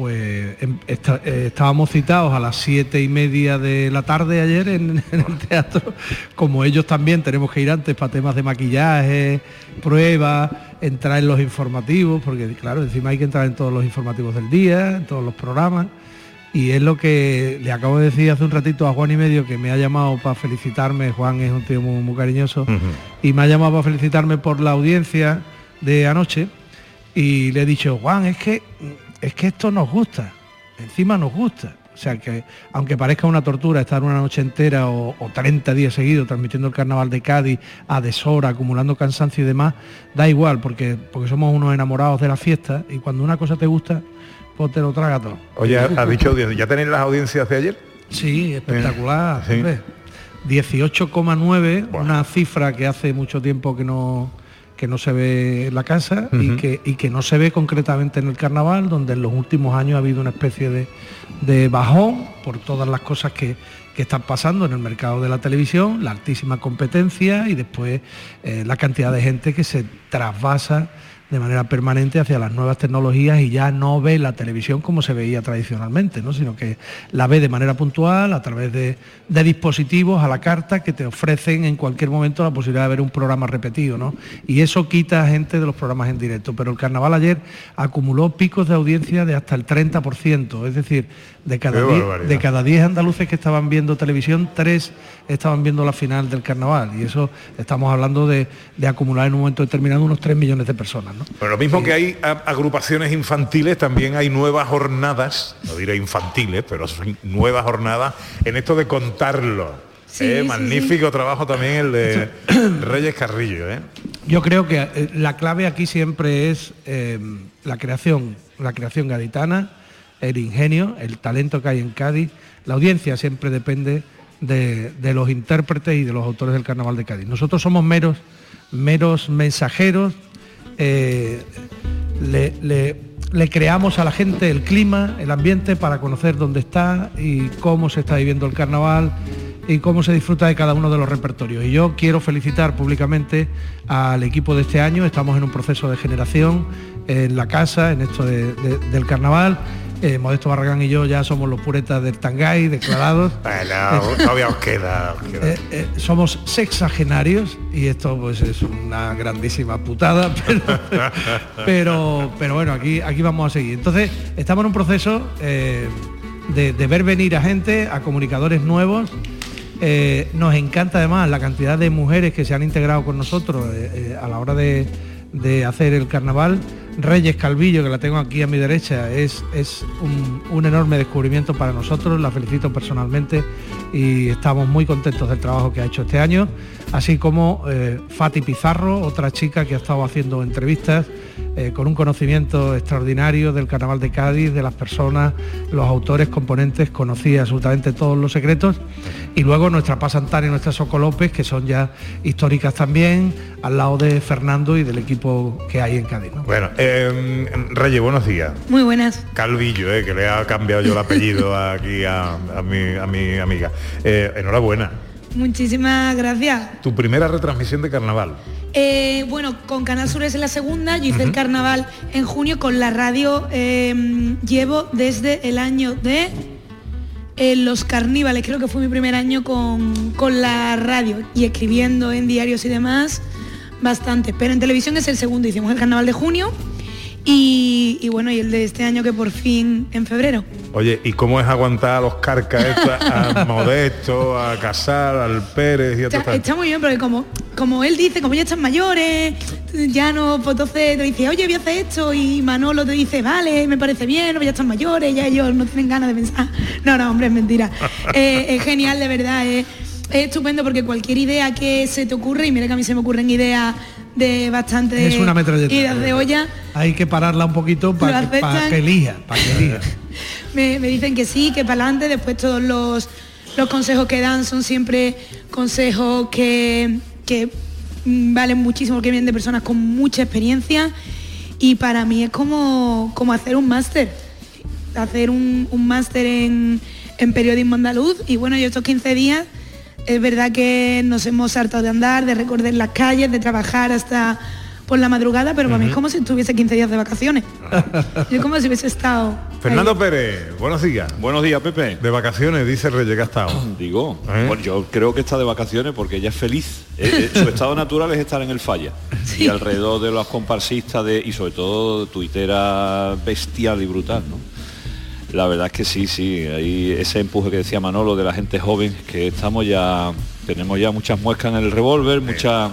Pues em, eh, estábamos citados a las siete y media de la tarde ayer en, en el teatro. Como ellos también tenemos que ir antes para temas de maquillaje, pruebas, entrar en los informativos, porque claro, encima hay que entrar en todos los informativos del día, en todos los programas. Y es lo que le acabo de decir hace un ratito a Juan y medio que me ha llamado para felicitarme. Juan es un tío muy, muy cariñoso y me ha llamado para felicitarme por la audiencia de anoche. Y le he dicho, Juan, es que es que esto nos gusta, encima nos gusta. O sea que, aunque parezca una tortura estar una noche entera o, o 30 días seguidos transmitiendo el carnaval de Cádiz a deshora, acumulando cansancio y demás, da igual, porque, porque somos unos enamorados de la fiesta y cuando una cosa te gusta, pues te lo traga todo. Oye, has dicho, ¿ya tenéis las audiencias de ayer? Sí, espectacular. Sí. hombre. 18,9, una cifra que hace mucho tiempo que no que no se ve en la casa y, que, y que no se ve concretamente en el carnaval, donde en los últimos años ha habido una especie de, de bajón por todas las cosas que, que están pasando en el mercado de la televisión, la altísima competencia y después eh, la cantidad de gente que se trasvasa de manera permanente hacia las nuevas tecnologías y ya no ve la televisión como se veía tradicionalmente, ¿no? sino que la ve de manera puntual a través de, de dispositivos a la carta que te ofrecen en cualquier momento la posibilidad de ver un programa repetido. ¿no? Y eso quita a gente de los programas en directo. Pero el carnaval ayer acumuló picos de audiencia de hasta el 30%, es decir, de cada, Qué 10, barbaridad. de cada 10 andaluces que estaban viendo televisión, 3 estaban viendo la final del carnaval. Y eso estamos hablando de, de acumular en un momento determinado unos 3 millones de personas. ¿no? Bueno, lo mismo que hay agrupaciones infantiles, también hay nuevas jornadas, no diré infantiles, pero son nuevas jornadas en esto de contarlo. Sí, ¿eh? sí, Magnífico trabajo también el de Reyes Carrillo. ¿eh? Yo creo que eh, la clave aquí siempre es eh, la creación, la creación gaditana, el ingenio, el talento que hay en Cádiz. La audiencia siempre depende de, los intérpretes y de los autores del Carnaval de Cádiz. Nosotros somos meros, meros mensajeros. eh, le, creamos a la gente el clima, el ambiente para conocer dónde está y cómo se está viviendo el carnaval y cómo se disfruta de cada uno de los repertorios. Y yo quiero felicitar públicamente al equipo de este año. Estamos en un proceso de generación en la casa, en esto de- de- del carnaval. Eh, Modesto Barragán y yo ya somos los puretas del Tangay, declarados. Bueno, todavía os queda. os queda. Eh, eh, somos sexagenarios y esto pues es una grandísima putada, pero, pero, pero bueno, aquí, aquí vamos a seguir. Entonces, estamos en un proceso eh, de, de ver venir a gente, a comunicadores nuevos. Eh, nos encanta además la cantidad de mujeres que se han integrado con nosotros eh, eh, a la hora de, de hacer el carnaval. Reyes Calvillo, que la tengo aquí a mi derecha, es, es un, un enorme descubrimiento para nosotros, la felicito personalmente y estamos muy contentos del trabajo que ha hecho este año, así como eh, Fati Pizarro, otra chica que ha estado haciendo entrevistas eh, con un conocimiento extraordinario del Carnaval de Cádiz, de las personas, los autores, componentes, conocía absolutamente todos los secretos. Y luego nuestra Paz Santana y nuestra Soco López, que son ya históricas también, al lado de Fernando y del equipo que hay en Cádiz. ¿no? Bueno, eh, Reyes, buenos días. Muy buenas. Calvillo, eh, que le ha cambiado yo el apellido aquí a, a mi, a mi amiga. Eh, enhorabuena. Muchísimas gracias. Tu primera retransmisión de carnaval. Eh, bueno, con Canal Sur es la segunda, yo hice el carnaval en junio, con la radio eh, llevo desde el año de eh, Los Carníbales, creo que fue mi primer año con, con la radio y escribiendo en diarios y demás, bastante. Pero en televisión es el segundo, hicimos el carnaval de junio y, y bueno, y el de este año que por fin en febrero. Oye, ¿y cómo es aguantar a los carcas estos, a Modesto, a Casal, al Pérez y a Está, está muy bien porque como, como él dice, como ya están mayores, ya no, pues entonces te dice, oye, voy a hacer esto y Manolo te dice, vale, me parece bien, ya están mayores, ya ellos no tienen ganas de pensar. No, no, hombre, es mentira. Eh, es genial, de verdad, es, es estupendo porque cualquier idea que se te ocurre, y mira que a mí se me ocurren ideas de bastante Es una metralleta. ideas de olla, Hay que pararla un poquito para que, aceptan. que elija, para que elija. Me, dicen que sí, que para adelante, después todos los, los consejos que dan son siempre consejos que, que valen muchísimo, que vienen de personas con mucha experiencia y para mí es como, como hacer un máster, hacer un, un máster en, en periodismo andaluz y bueno, yo estos 15 días es verdad que nos hemos hartado de andar, de recorrer las calles, de trabajar hasta por la madrugada, pero para mí es como si estuviese 15 días de vacaciones. Yo como si hubiese estado... Fernando Pérez, buenos días. Buenos días, Pepe. De vacaciones, dice Reyes que ha estado. Digo, ¿Eh? bueno, yo creo que está de vacaciones porque ella es feliz. Eh, eh, su estado natural es estar en el falla. Y alrededor de los comparsistas de, y sobre todo tuitera bestial y brutal, ¿no? La verdad es que sí, sí, hay ese empuje que decía Manolo de la gente joven, que estamos ya, tenemos ya muchas muescas en el revólver, muchas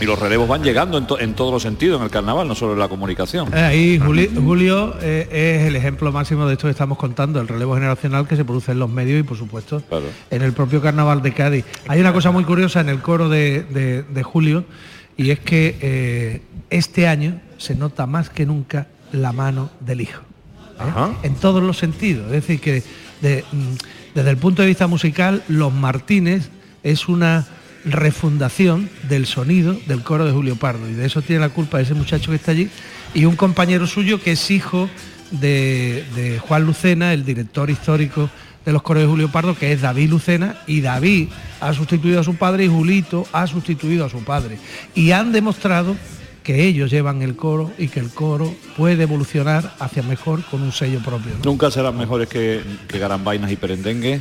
y los relevos van llegando en, to- en todos los sentidos en el carnaval, no solo en la comunicación. Eh, Ahí Juli- Julio eh, es el ejemplo máximo de esto que estamos contando, el relevo generacional que se produce en los medios y por supuesto en el propio carnaval de Cádiz. Hay una cosa muy curiosa en el coro de, de- de Julio y es que eh, este año se nota más que nunca la mano del hijo. ¿eh? En todos los sentidos. Es decir, que de- mm, desde el punto de vista musical, Los Martínez es una refundación del sonido del coro de Julio Pardo y de eso tiene la culpa ese muchacho que está allí y un compañero suyo que es hijo de, de Juan Lucena, el director histórico de los coros de Julio Pardo, que es David Lucena, y David ha sustituido a su padre y Julito ha sustituido a su padre. Y han demostrado que ellos llevan el coro y que el coro puede evolucionar hacia mejor con un sello propio. ¿no? Nunca serán mejores que, que Garambainas y Perendengue,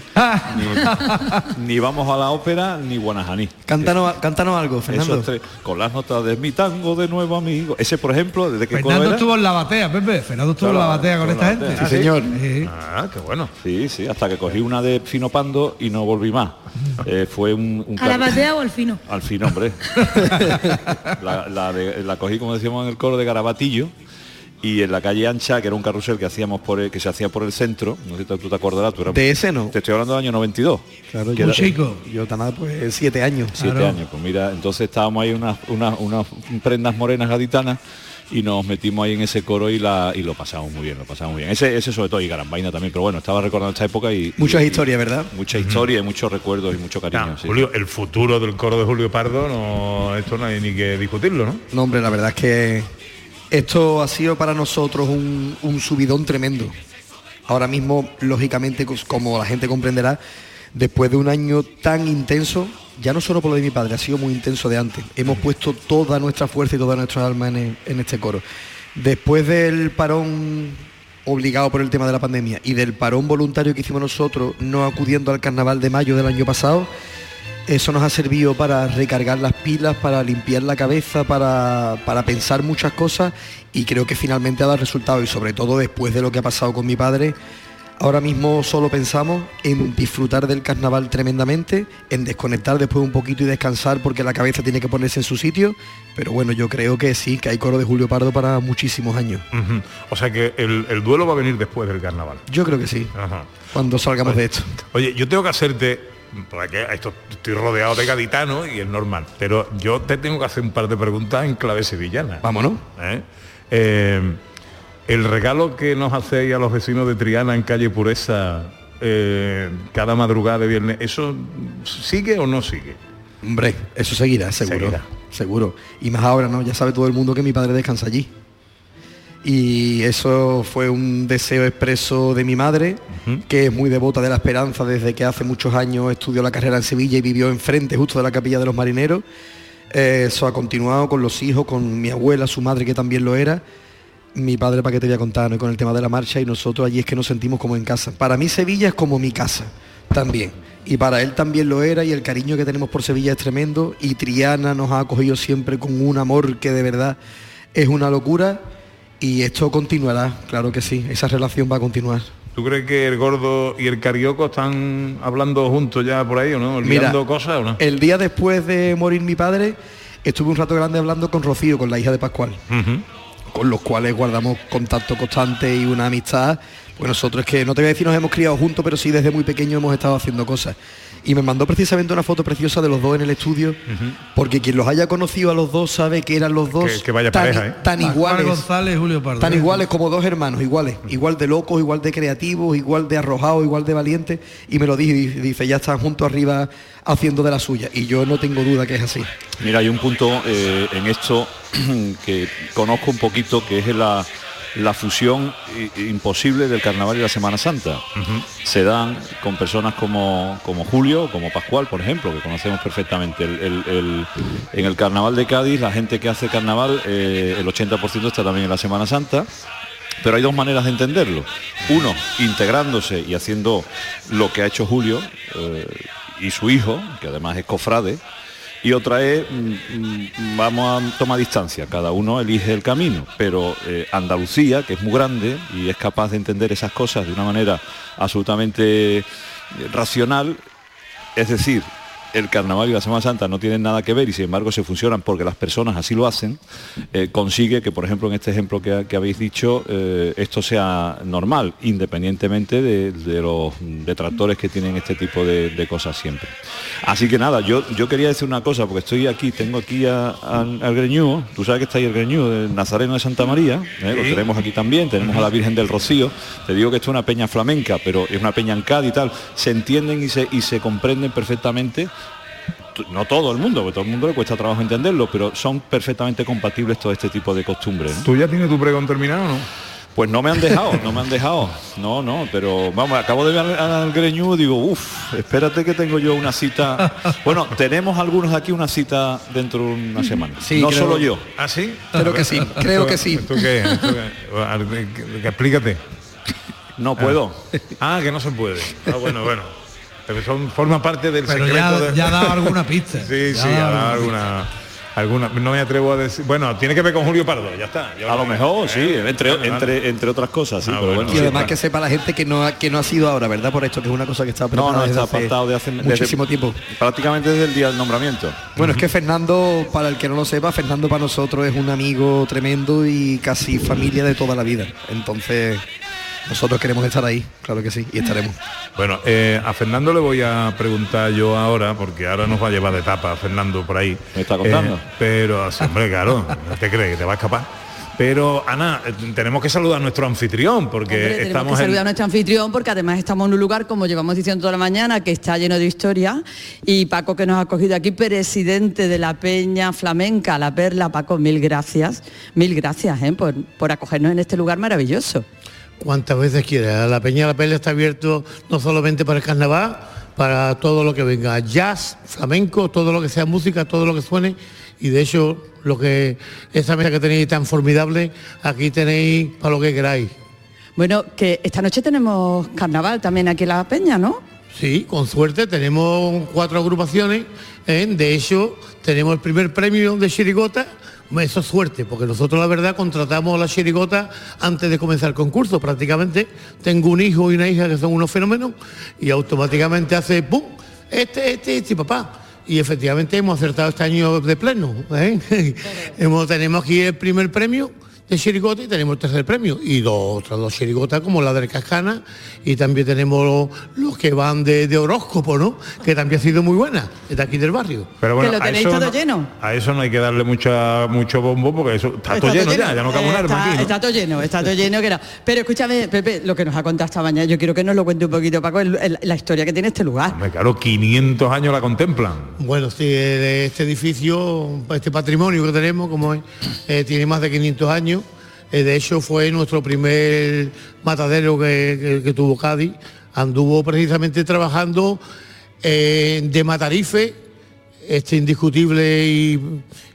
ni, ni Vamos a la Ópera, ni Guanajaní. Cántanos, cántanos algo, Fernando. Esos tres, con las notas de mi tango de nuevo amigo. Ese, por ejemplo, desde que Fernando estuvo en la batea, Pepe. Fernando estuvo en la batea con esta gente. Sí, señor. Ah, qué bueno. Sí, sí, hasta que cogí una de Fino Pando y no volví más. Eh, fue un, un ¿A la batea o al fino? Al fin, hombre. la, la de- la cogí, como decíamos en el coro, de Garabatillo. Y en la calle ancha, que era un carrusel que hacíamos por el- que se hacía por el centro, no sé si tú te acordarás, tú eras- De ese no. Te estoy hablando del año 92. Claro, que yo, era- yo tan nada, pues siete años. Siete años, pues mira, entonces estábamos ahí unas, unas, unas prendas morenas gaditanas y nos metimos ahí en ese coro y la y lo pasamos muy bien, lo pasamos muy bien. Ese, ese sobre todo y Garambaina también, pero bueno, estaba recordando esta época y. Muchas historias, ¿verdad? Mucha historia y muchos recuerdos y mucho cariño. sí. Julio, el futuro del coro de Julio Pardo, no, esto no hay ni que discutirlo, ¿no? No, hombre, la verdad es que esto ha sido para nosotros un, un subidón tremendo. Ahora mismo, lógicamente, como la gente comprenderá, después de un año tan intenso, ya no solo por lo de mi padre, ha sido muy intenso de antes. Hemos puesto toda nuestra fuerza y toda nuestra alma en, el- en este coro. Después del parón obligado por el tema de la pandemia y del parón voluntario que hicimos nosotros, no acudiendo al carnaval de mayo del año pasado, eso nos ha servido para recargar las pilas, para limpiar la cabeza, para, para pensar muchas cosas y creo que finalmente ha dado resultado y sobre todo después de lo que ha pasado con mi padre, ahora mismo solo pensamos en disfrutar del carnaval tremendamente, en desconectar después un poquito y descansar porque la cabeza tiene que ponerse en su sitio, pero bueno, yo creo que sí, que hay coro de Julio Pardo para muchísimos años. O sea que el, el duelo va a venir después del carnaval. Yo creo que sí, Ajá. cuando salgamos de esto. Oye, yo tengo que hacerte, porque esto, estoy rodeado de gaditanos y es normal, pero yo te tengo que hacer un par de preguntas en clave sevillana. Vámonos. ¿Eh? Eh, el regalo que nos hacéis a los vecinos de Triana en calle Pureza eh, cada madrugada de viernes, ¿eso sigue o no sigue? Hombre, eso seguirá, seguro. Seguro. Y más ahora, ¿no? Ya sabe todo el mundo que mi padre descansa allí. Y eso fue un deseo expreso de mi madre, que es muy devota de la esperanza desde que hace muchos años estudió la carrera en Sevilla y vivió enfrente justo de la capilla de los marineros. Eh, eso ha continuado con los hijos, con mi abuela, su madre que también lo era. Mi padre, para qué te voy a contar, ¿no? con el tema de la marcha y nosotros allí es que nos sentimos como en casa. Para mí Sevilla es como mi casa también. Y para él también lo era y el cariño que tenemos por Sevilla es tremendo y Triana nos ha acogido siempre con un amor que de verdad es una locura y esto continuará, claro que sí, esa relación va a continuar. ¿Tú crees que el gordo y el carioco están hablando juntos ya por ahí o no? ¿Olvidando cosas o no? El día después de morir mi padre, estuve un rato grande hablando con Rocío, con la hija de Pascual, con los cuales guardamos contacto constante y una amistad. Pues nosotros que, no te voy a decir nos hemos criado juntos, pero sí desde muy pequeño hemos estado haciendo cosas. Y me mandó precisamente una foto preciosa de los dos en el estudio, porque quien los haya conocido a los dos sabe que eran los dos Que- que vaya tan, pareja, ¿eh? tan iguales. González Julio Pardo. Tan iguales como dos hermanos, iguales, igual de locos, igual de creativos, igual de arrojados, igual de valientes, y me lo dijo y dice, ya están juntos arriba haciendo de la suya, y yo no tengo duda que es así. Mira, hay un punto eh, en esto que conozco un poquito, que es la, la fusión imposible del carnaval y la Semana Santa. Se dan con personas como, como Julio, como Pascual, por ejemplo, que conocemos perfectamente. El- el- el- en el carnaval de Cádiz, la gente que hace carnaval, eh, el 80% está también en la Semana Santa. Pero hay dos maneras de entenderlo. Uno, integrándose y haciendo lo que ha hecho Julio eh, y su hijo, que además es cofrade, y otra es, mm, mm, vamos a tomar distancia, cada uno elige el camino, pero eh, Andalucía, que es muy grande y es capaz de entender esas cosas de una manera absolutamente eh, racional, es decir, el carnaval y la Semana Santa no tienen nada que ver y sin embargo se funcionan porque las personas así lo hacen, eh, consigue que, por ejemplo, en este ejemplo que, que habéis dicho, eh, esto sea normal, independientemente de, de los detractores que tienen este tipo de, de cosas siempre. Así que nada, yo, yo quería decir una cosa, porque estoy aquí, tengo aquí a- a- al Greñudo, tú sabes que está ahí el Greñudo, de Nazareno de Santa María, ¿eh? lo tenemos aquí también, tenemos a la Virgen del Rocío, te digo que esto es una peña flamenca, pero es una peña en Cádiz y tal, se entienden y se, y se comprenden perfectamente no todo el mundo, porque todo el mundo le cuesta trabajo entenderlo, pero son perfectamente compatibles todo este tipo de costumbres. ¿no? ¿Tú ya tienes tu pregón terminado o no? Pues no me han dejado, no me han dejado. No, no, pero vamos, acabo de ver al, y digo, uff, espérate que tengo yo una cita. Bueno, tenemos algunos aquí una cita dentro de una semana. Sí, no creo- solo yo. ¿Ah, sí? Creo que sí, creo que sí. Que- Explícate. No puedo. Ah, que no se puede. Ah, bueno, bueno. Pero son, forma parte del Pero secreto ya, de- ya ha dado alguna pista. Sí, Ya sí, ha dado alguna alguna, alguna. No me atrevo a decir. Bueno, tiene que ver con Julio Pardo, ya está. Ya A lo mejor, sí, entre, Vale, vale. entre, entre otras cosas, sí, Ah, pero bueno. bueno. Y además que sepa la gente que no ha, que no ha sido ahora, ¿verdad? Por esto, que es una cosa que está No, preparada no, está hace apartado de hace muchísimo desde- tiempo. Prácticamente desde el día del nombramiento. Bueno, es que Fernando, para el que no lo sepa, Fernando para nosotros es un amigo tremendo y casi familia de toda la vida. Entonces, nosotros queremos estar ahí, claro que sí, y estaremos. Bueno, eh, a Fernando le voy a preguntar yo ahora, porque ahora nos va a llevar de tapa Fernando por ahí. ¿Me está contando? Eh, pero, sí, hombre, claro, ¿no te crees que te va a escapar? Pero, Ana, eh, tenemos que saludar a nuestro anfitrión, porque Hombre, tenemos estamos que saludar a nuestro anfitrión porque además estamos en un lugar, como llevamos diciendo toda la mañana, que está lleno de historia. Y Paco, que nos ha acogido aquí, presidente de la Peña Flamenca, La Perla. Paco, mil gracias. Mil gracias ¿eh? por, por acogernos en este lugar maravilloso. Cuantas veces quiera. La Peña de la Pele está abierto no solamente para el carnaval, para todo lo que venga, jazz, flamenco, todo lo que sea música, todo lo que suene. Y de hecho, lo que esta mesa que tenéis tan formidable, aquí tenéis para lo que queráis. Bueno, que esta noche tenemos carnaval también aquí en La Peña, ¿no? Sí, con suerte tenemos cuatro agrupaciones. ¿eh? De hecho, tenemos el primer premio de Chirigota. Eso es suerte, porque nosotros la verdad contratamos a la Chirigota antes de comenzar el concurso. Prácticamente tengo un hijo y una hija que son unos fenómenos y automáticamente hace ¡pum! Este, este, este, papá. Y efectivamente hemos acertado este año de pleno. ¿eh? hemos, tenemos aquí el primer premio de chirigota y tenemos el tercer premio y dos otras dos chirigotas como la del Cascana y también tenemos los, los que van de, de horóscopo, ¿no? Que también ha sido muy buena, de aquí del barrio. Pero bueno, Que lo a tenéis eso todo no- lleno. A eso no hay que darle mucha, mucho bombo, porque eso está, todo lleno, ya, ya no cabe un arma está, aquí, ¿no? está todo lleno, está todo lleno. Que era. Pero escúchame, Pepe, lo que nos ha contado esta mañana, yo quiero que nos lo cuente un poquito, Paco, el- el- la historia que tiene este lugar. Hombre, claro, 500 años la contemplan. Bueno, sí, este edificio, este patrimonio que tenemos, como es, eh, tiene más de 500 años. Eh, de hecho, fue nuestro primer matadero que, que- que tuvo Cádiz. Anduvo precisamente trabajando eh, de Matarife, este indiscutible y,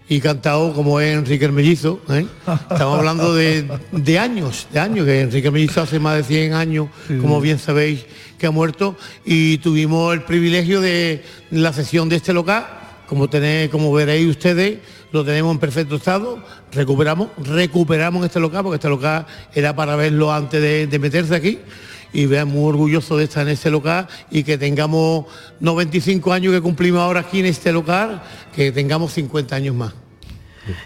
y cantado como es Enrique el Mellizo. ¿eh? Estamos hablando de, de años, de años, que Enrique el Mellizo hace más de 100 años, como bien sabéis, que ha muerto, y tuvimos el privilegio de la sesión de este local, como, tenéis, como veréis ustedes, lo tenemos en perfecto estado, recuperamos, recuperamos este local, porque este local era para verlo antes de, de meterse aquí, y vean muy orgulloso de estar en este local y que tengamos 95 años que cumplimos ahora aquí en este local, que tengamos 50 años más.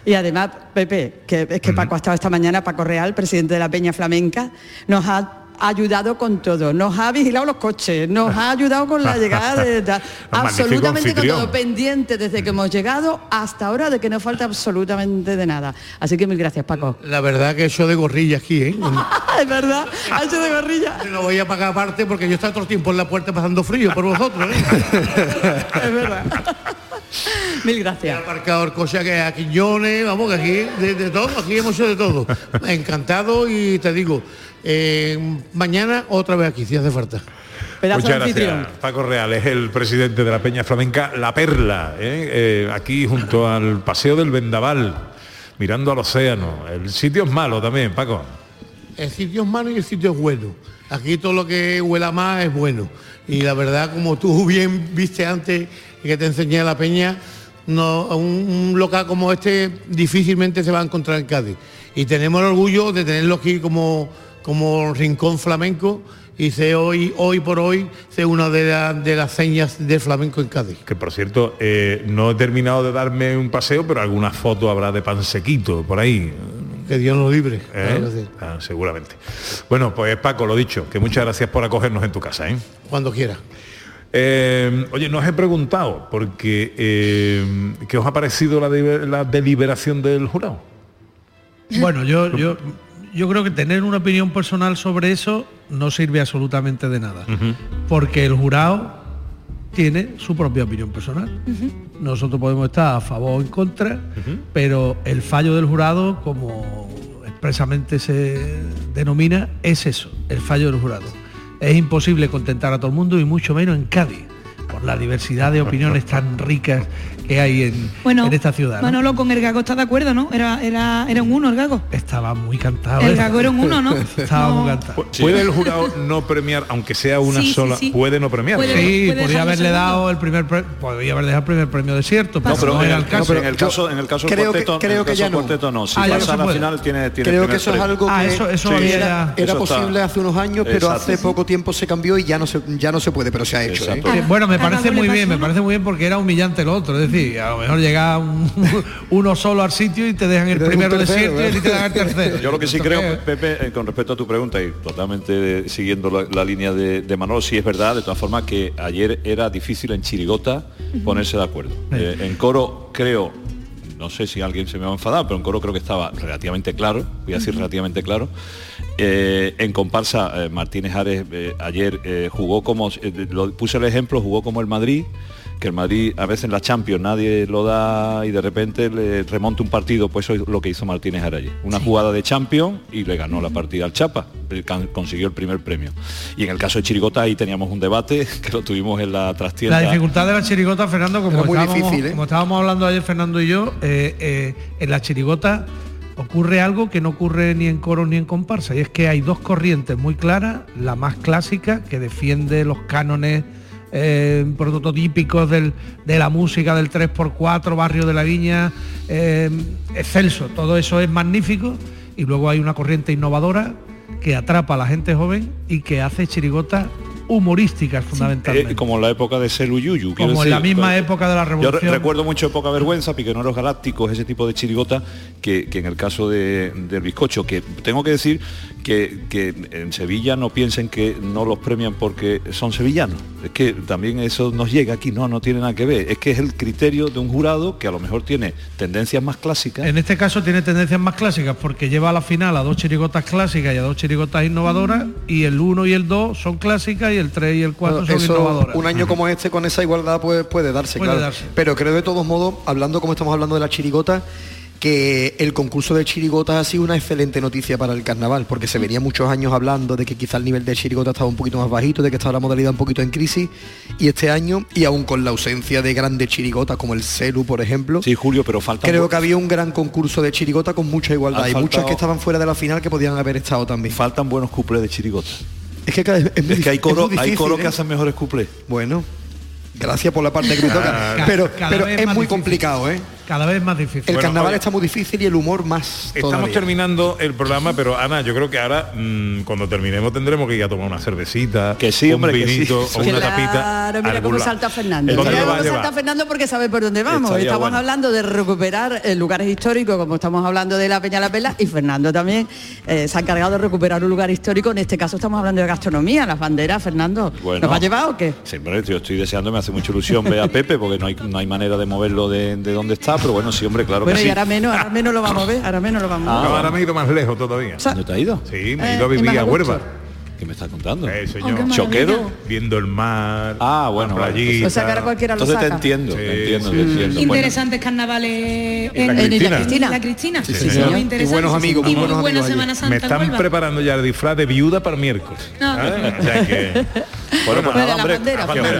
Y además, Pepe, que es que Paco ha estado esta mañana, Paco Real, presidente de la Peña Flamenca, nos ha ayudado con todo, nos ha vigilado los coches, nos ha ayudado con la llegada de... de- absolutamente con todo, pendiente desde que hemos llegado hasta ahora de que no falta absolutamente de nada. Así que mil gracias, Paco. La verdad que eso de gorrilla aquí, ¿eh? es verdad, ha hecho de gorrilla. Lo voy a pagar aparte porque yo estoy todo el tiempo en la puerta pasando frío por vosotros, ¿eh? es verdad. Mil gracias. Aparcador, cosa que a Quiñones, vamos, que aquí de, de todo, aquí hemos hecho de todo. Encantado y te digo, eh, mañana otra vez aquí, si hace falta. Muchas gracias. Paco Real es el presidente de la Peña Flamenca La Perla, ¿eh? Eh, aquí junto al Paseo del Vendaval, mirando al océano. El sitio es malo también, Paco. El sitio es malo y el sitio es bueno. Aquí todo lo que huela más es bueno. Y la verdad, como tú bien viste antes que te enseñé a la peña, no, un, un local como este difícilmente se va a encontrar en Cádiz. Y tenemos el orgullo de tenerlo aquí como, como rincón flamenco y sé hoy, hoy por hoy, sé una de, la- de las señas de flamenco en Cádiz. Que por cierto, eh, no he terminado de darme un paseo, pero alguna foto habrá de pansequito por ahí. Que Dios nos libre. ¿Eh? Ah, seguramente. Bueno, pues Paco, lo dicho, que muchas gracias por acogernos en tu casa. ¿eh? Cuando quiera. Eh, oye, nos he preguntado, porque eh, ¿qué os ha parecido la, de- la deliberación del jurado? Bueno, yo, yo, yo creo que tener una opinión personal sobre eso no sirve absolutamente de nada. Porque el jurado tiene su propia opinión personal. Nosotros podemos estar a favor o en contra, pero el fallo del jurado, como expresamente se denomina, es eso, el fallo del jurado. Es imposible contentar a todo el mundo y mucho menos en Cádiz, por la diversidad de opiniones tan ricas que hay en, Bueno, en esta ciudad. ¿no? Manolo con el gago está de acuerdo, ¿no? Era, era, era un uno el gago. Estaba muy cantado. El ¿eh? gago era un uno, ¿no? Estaba No. muy cantado. Pu- ¿Puede el jurado no premiar, aunque sea una Sí, sola? sí. ¿Puede no premiar? Sí, podría haberle dado el primer pre- podría haber dejado el primer premio desierto, pero No, pero era el, el caso. en el caso, en el caso del creo que- cuarteto, en creo el que caso ya no. cuarteto no. Si Ah, pasa a la final tiene, tiene Creo que eso es premio. algo que Ah, eso- eso que había era, era Eso está- posible hace unos años, pero hace poco tiempo se cambió y ya no se, ya no se puede, pero se ha hecho. ¿eh? Eh, bueno, me a parece muy bien, me parece muy bien porque era humillante lo otro. Es decir, a lo mejor llega un- uno solo al sitio y te dejan el primero tercero, desierto y a ti te dan el tercero. Yo lo que sí creo, Pepe, eh, con respecto a tu pregunta y totalmente eh, siguiendo la, la línea de, de Manolo, sí es verdad, de todas formas, que ayer era difícil en Chirigota ponerse de acuerdo. Eh, en coro creo, no sé si alguien se me va a enfadar, pero en coro creo que estaba relativamente claro, voy a decir relativamente claro. Eh, en comparsa, eh, Martínez Ares eh, ayer jugó como, lo, puse el ejemplo, jugó como el Madrid, que el Madrid a veces en la Champions nadie lo da y de repente le remonta un partido, pues eso es lo que hizo Martínez Ares ayer. Una jugada de Champions y le ganó la partida al Chapa, consiguió el primer premio. Y en el caso de Chirigota ahí teníamos un debate que lo tuvimos en la trastienda. La dificultad de la chirigota, Fernando, como, muy estábamos, difícil, ¿eh? como estábamos hablando ayer Fernando y yo, eh, eh, en la chirigota ocurre algo que no ocurre ni en coros ni en comparsa, y es que hay dos corrientes muy claras, la más clásica, que defiende los cánones eh, prototípicos del- de la música del 3x4, Barrio de la Viña, eh, excelso, todo eso es magnífico, y luego hay una corriente innovadora que atrapa a la gente joven y que hace chirigotas humorísticas fundamentalmente. Eh, como en la época de Selu Yuyu. Como en la misma pues, época de la Yo revolución. re- recuerdo mucho Poca Vergüenza, Piqueneros Galácticos, ese tipo de chirigota, que, que en el caso de- del bizcocho, que tengo que decir que, que en Sevilla no piensen que no los premian porque son sevillanos. Es que también eso nos llega aquí, no, no tiene nada que ver. Es que es el criterio de un jurado que a lo mejor tiene tendencias más clásicas. En este caso tiene tendencias más clásicas porque lleva a la final a dos chirigotas clásicas y a dos chirigotas innovadoras y el 1 y el 2 son clásicas y el 3 y el 4 son Eso, innovadoras. un año como este con esa igualdad pues, puede darse, Puede claro. darse. Pero creo de todos modos, hablando como estamos hablando de la chirigota, que el concurso de chirigotas ha sido una excelente noticia para el carnaval, porque se venía muchos años hablando de que quizá el nivel de chirigota estaba un poquito más bajito, de que estaba la modalidad un poquito en crisis, y este año, y aún con la ausencia de grandes chirigotas como el Celu, por ejemplo, Sí, Julio, pero falta creo que había un gran concurso de chirigota con mucha igualdad, y muchas que estaban fuera de la final que podían haber estado también. faltan buenos cuplés de chirigota. Es que, cada- es, muy Es que hay coro, hay coro ¿eh? que hacen mejores cuplés. Bueno, gracias por la parte que me toca. Ca- pero es muy difícil. complicado, ¿eh? Cada vez más difícil. El Bueno, carnaval oye. está muy difícil y el humor más. Estamos todavía. terminando el programa, pero Ana, yo creo que ahora mm, cuando terminemos tendremos que ir a tomar una cervecita, Que sí, hombre, un que sí. vinito o una tapita. Claro, mira a cómo salta Fernando. ¿Dónde Mira cómo llevar? salta Fernando porque sabe por dónde vamos. Estaría estamos bueno. hablando de recuperar eh, lugares históricos, como estamos hablando de la Peña La Pela, y Fernando también eh, se ha encargado de recuperar un lugar histórico. En este caso estamos hablando de gastronomía, las banderas, Fernando. Bueno. ¿Nos va a llevar o qué? Siempre yo estoy deseando, me hace mucha ilusión ver a Pepe porque no hay, no hay manera de moverlo de, de donde está, pero bueno, sí, hombre, claro bueno, que y sí. ahora menos, ahora menos lo vamos a ver, ahora menos lo vamos a No, ver. ahora me he ido más lejos todavía. ¿Dónde te ha ido? Sí, me he Eh, ido a vivir a. Huelva. ¿Qué me estás contando? Eh, Oh, señor. maravilla. ¿Choquero? Viendo el mar. Ah, bueno, la vale. playita. O sea que ahora cualquiera lo Entonces te saca. entiendo, te Sí, entiendo, sí, te sí. entiendo. Bueno, Interesantes carnavales En la en, Cristina. La Cristina. Sí, Muy señor. Y buenos sí, amigos, sí. muy Y muy buena Semana. Santa me están preparando ya el disfraz de viuda para miércoles. No. O sea que- Bueno, pues nada, hombre,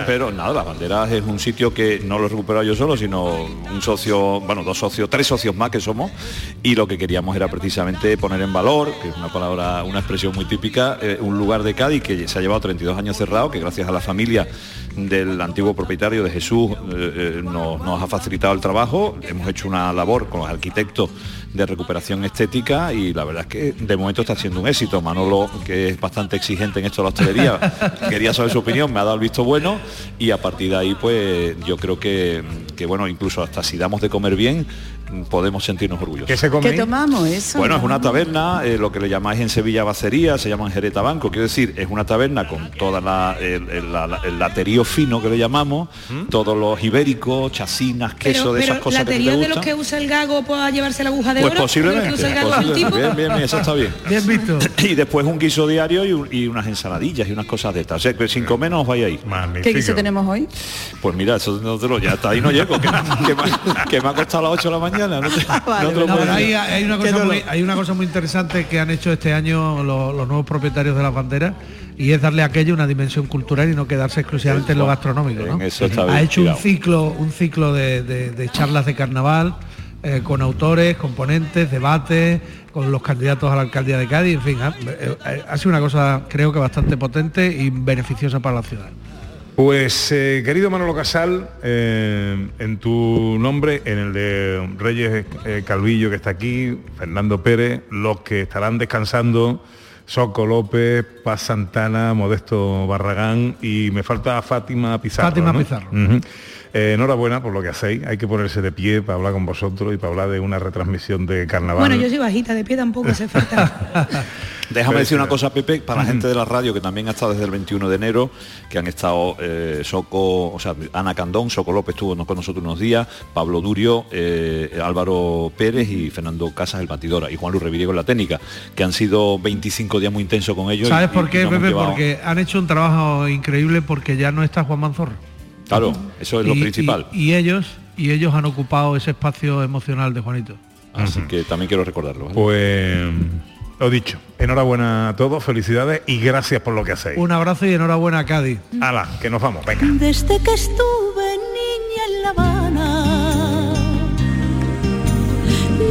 pero nada, las banderas es un sitio que no lo he recuperado yo solo, sino un socio, bueno, dos socios, tres socios más que somos, y lo que queríamos era precisamente poner en valor, que es una palabra, una expresión muy típica, eh, un lugar de Cádiz que se ha llevado 32 años cerrado, que gracias a la familia del antiguo propietario de Jesús eh, eh, nos, nos ha facilitado el trabajo, hemos hecho una labor con los arquitectos de recuperación estética y la verdad es que de momento está siendo un éxito. Manolo, que es bastante exigente en esto de la hostelería, quería saber su opinión, me ha dado el visto bueno y a partir de ahí pues yo creo que, que bueno, incluso hasta si damos de comer bien, podemos sentirnos orgullosos. ¿Qué se come? ¿Qué tomamos eso? Bueno, es una taberna, eh, lo que le llamáis en Sevilla bacería, se llama en Jerez Tabanco, quiero decir, es una taberna con toda la, el, el- la- el laterío fino que le llamamos, todos los ibéricos, chacinas, queso, Pero, de esas pero cosas que te de los que usa el gago para llevarse la aguja de Pues oro. posiblemente. de los que usa el gago el posiblemente. Bien, bien, bien, eso está bien. Bien visto. Y después un guiso diario y, un- y unas ensaladillas y unas cosas de estas. O sea, que sin comer no os vais a ir. ¿Qué guiso tenemos hoy? Pues mira, eso no te lo, ya hasta ahí no llego, que, que me, que me ha costado las 8 de la mañana. No te, no te lo No, puedo pero hay, una cosa muy, hay una cosa muy interesante que han hecho este año los, los nuevos propietarios de las banderas y es darle a aquello una dimensión cultural y no quedarse exclusivamente en lo gastronómico. ¿no? En eso está bien ha hecho un ciclo, un ciclo de, de- de charlas de carnaval eh, con autores, componentes, debates, con los candidatos a la alcaldía de Cádiz, en fin, ha, eh, eh, ha sido una cosa creo que bastante potente y beneficiosa para la ciudad. Pues eh, querido Manolo Casal, eh, en tu nombre, en el de Reyes eh, Calvillo que está aquí, Fernando Pérez, los que estarán descansando, Soco López, Paz Santana, Modesto Barragán y me falta Fátima Pizarro. Fátima ¿no? Pizarro. Eh, enhorabuena por lo que hacéis, hay que ponerse de pie para hablar con vosotros y para hablar de una retransmisión de carnaval. Bueno, yo soy bajita, de pie tampoco hace falta. Déjame decir una cosa, Pepe, para la gente de la radio que también ha estado desde el 21 de enero, que han estado eh, Soco, o sea, Ana Candón, Soco López estuvo con nosotros unos días, Pablo Durio, eh, Álvaro Pérez y Fernando Casas, el batidora, y Juan Luis Reviriego en la técnica, que han sido 25 días muy intensos con ellos. ¿Sabes y- por qué, Pepe? llevado- Porque han hecho un trabajo increíble porque ya no está Juan Manzorro. Claro, eso es lo principal. Y, y ellos y ellos han ocupado ese espacio emocional de Juanito. Así que también quiero recordarlo. ¿vale? Pues lo dicho, enhorabuena a todos, felicidades y gracias por lo que hacéis. Un abrazo y enhorabuena a Cádiz. Ala, que nos vamos, venga. Desde que estuve niña en La Habana,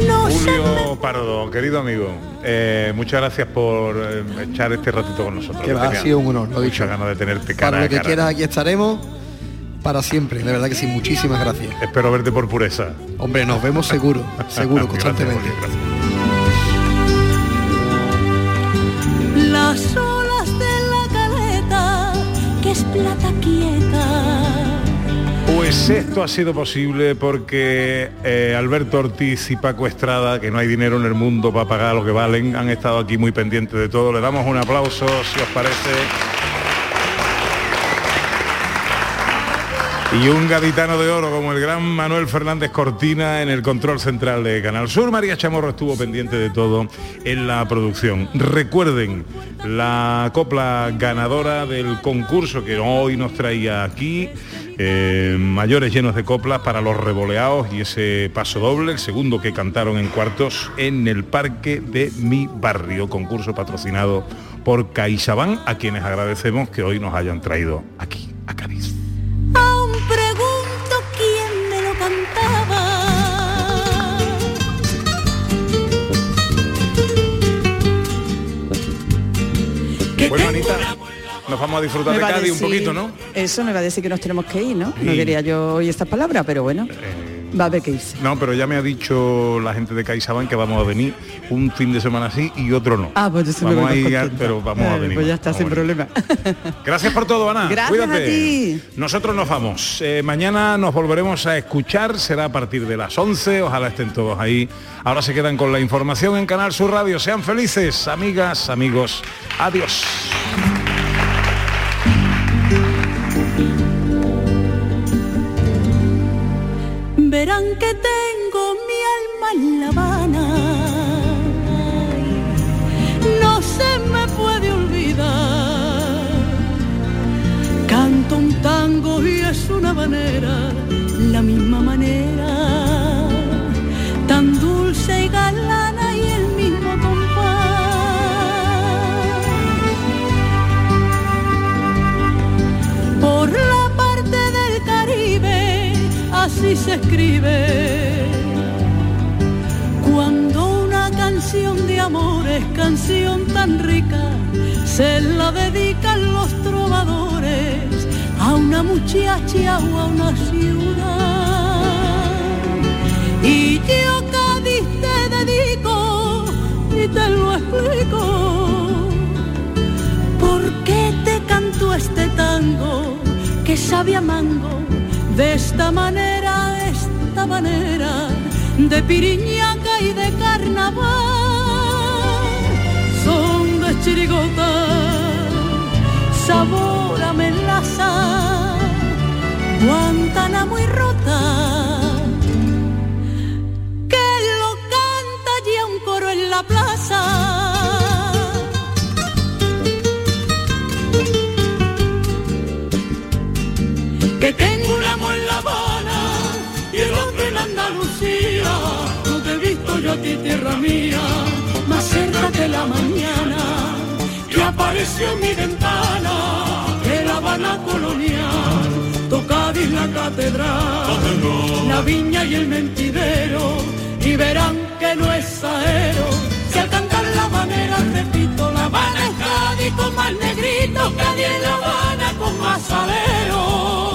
no Julio Pardo, querido amigo, eh, muchas gracias por eh, echar este ratito con nosotros. Que va, ha sido un honor, lo Muchas dicho. ganas de tenerte cara Para lo a que cara. quieras aquí estaremos para siempre. De verdad que sí, muchísimas gracias. Espero verte por pureza. Hombre, nos vemos seguro, seguro, constantemente. Gracias. las olas de la caleta, que es plata quieta. Pues esto ha sido posible porque eh, Alberto Ortiz y Paco Estrada, que no hay dinero en el mundo para pagar lo que valen, han estado aquí muy pendientes de todo. Le damos un aplauso, si os parece. Y un gaditano de oro como el gran Manuel Fernández Cortina en el control central de Canal Sur. María Chamorro estuvo pendiente de todo en la producción. Recuerden la copla ganadora del concurso que hoy nos traía aquí. eh, mayores llenos de coplas para los revoleados y ese paso doble, el segundo que cantaron en cuartos en el parque de mi barrio, concurso patrocinado por CaixaBank, a quienes agradecemos que hoy nos hayan traído aquí, a Cádiz. Bueno, Anita, nos vamos a disfrutar de Cádiz un poquito, ¿no? Eso me va a decir que nos tenemos que ir, ¿no? No quería yo oír estas palabras, pero bueno. Eh, va a haber que irse. No, pero ya me ha dicho la gente de CaixaBank que vamos a venir un fin de semana así y otro no. Ah, pues yo sí me vamos voy ir, a- contenta. pero vamos a venir. Pues ya está, sin problema. Gracias por todo, Ana. Gracias Cuídate. a ti. Nosotros nos vamos. Eh, mañana nos volveremos a escuchar. Será a partir de las 11. Ojalá estén todos ahí. Ahora se quedan con la información en Canal Sur Radio. Sean felices, amigas, amigos. Adiós. Que tengo mi alma en La Habana. No se me puede olvidar. Canto un tango y es una manera, la misma manera. Así se escribe. Cuando una canción de amor es canción tan rica, se la dedican los trovadores a una muchacha o a una ciudad. Y yo Cádiz te dedico y te lo explico. ¿Por qué te canto este tango que sabe a mango? De esta manera, manera, de piriñaca y de carnaval, son de chirigota, sabor a melaza, Guantánamo y rota, mañana que apareció en mi ventana de La Habana colonial, tocada en la catedral, la viña y el mentidero, y verán que no es aero. Si al cantar la habanera repito, La Habana es Cádiz con más negrito, Cádiz en La Habana con más alero.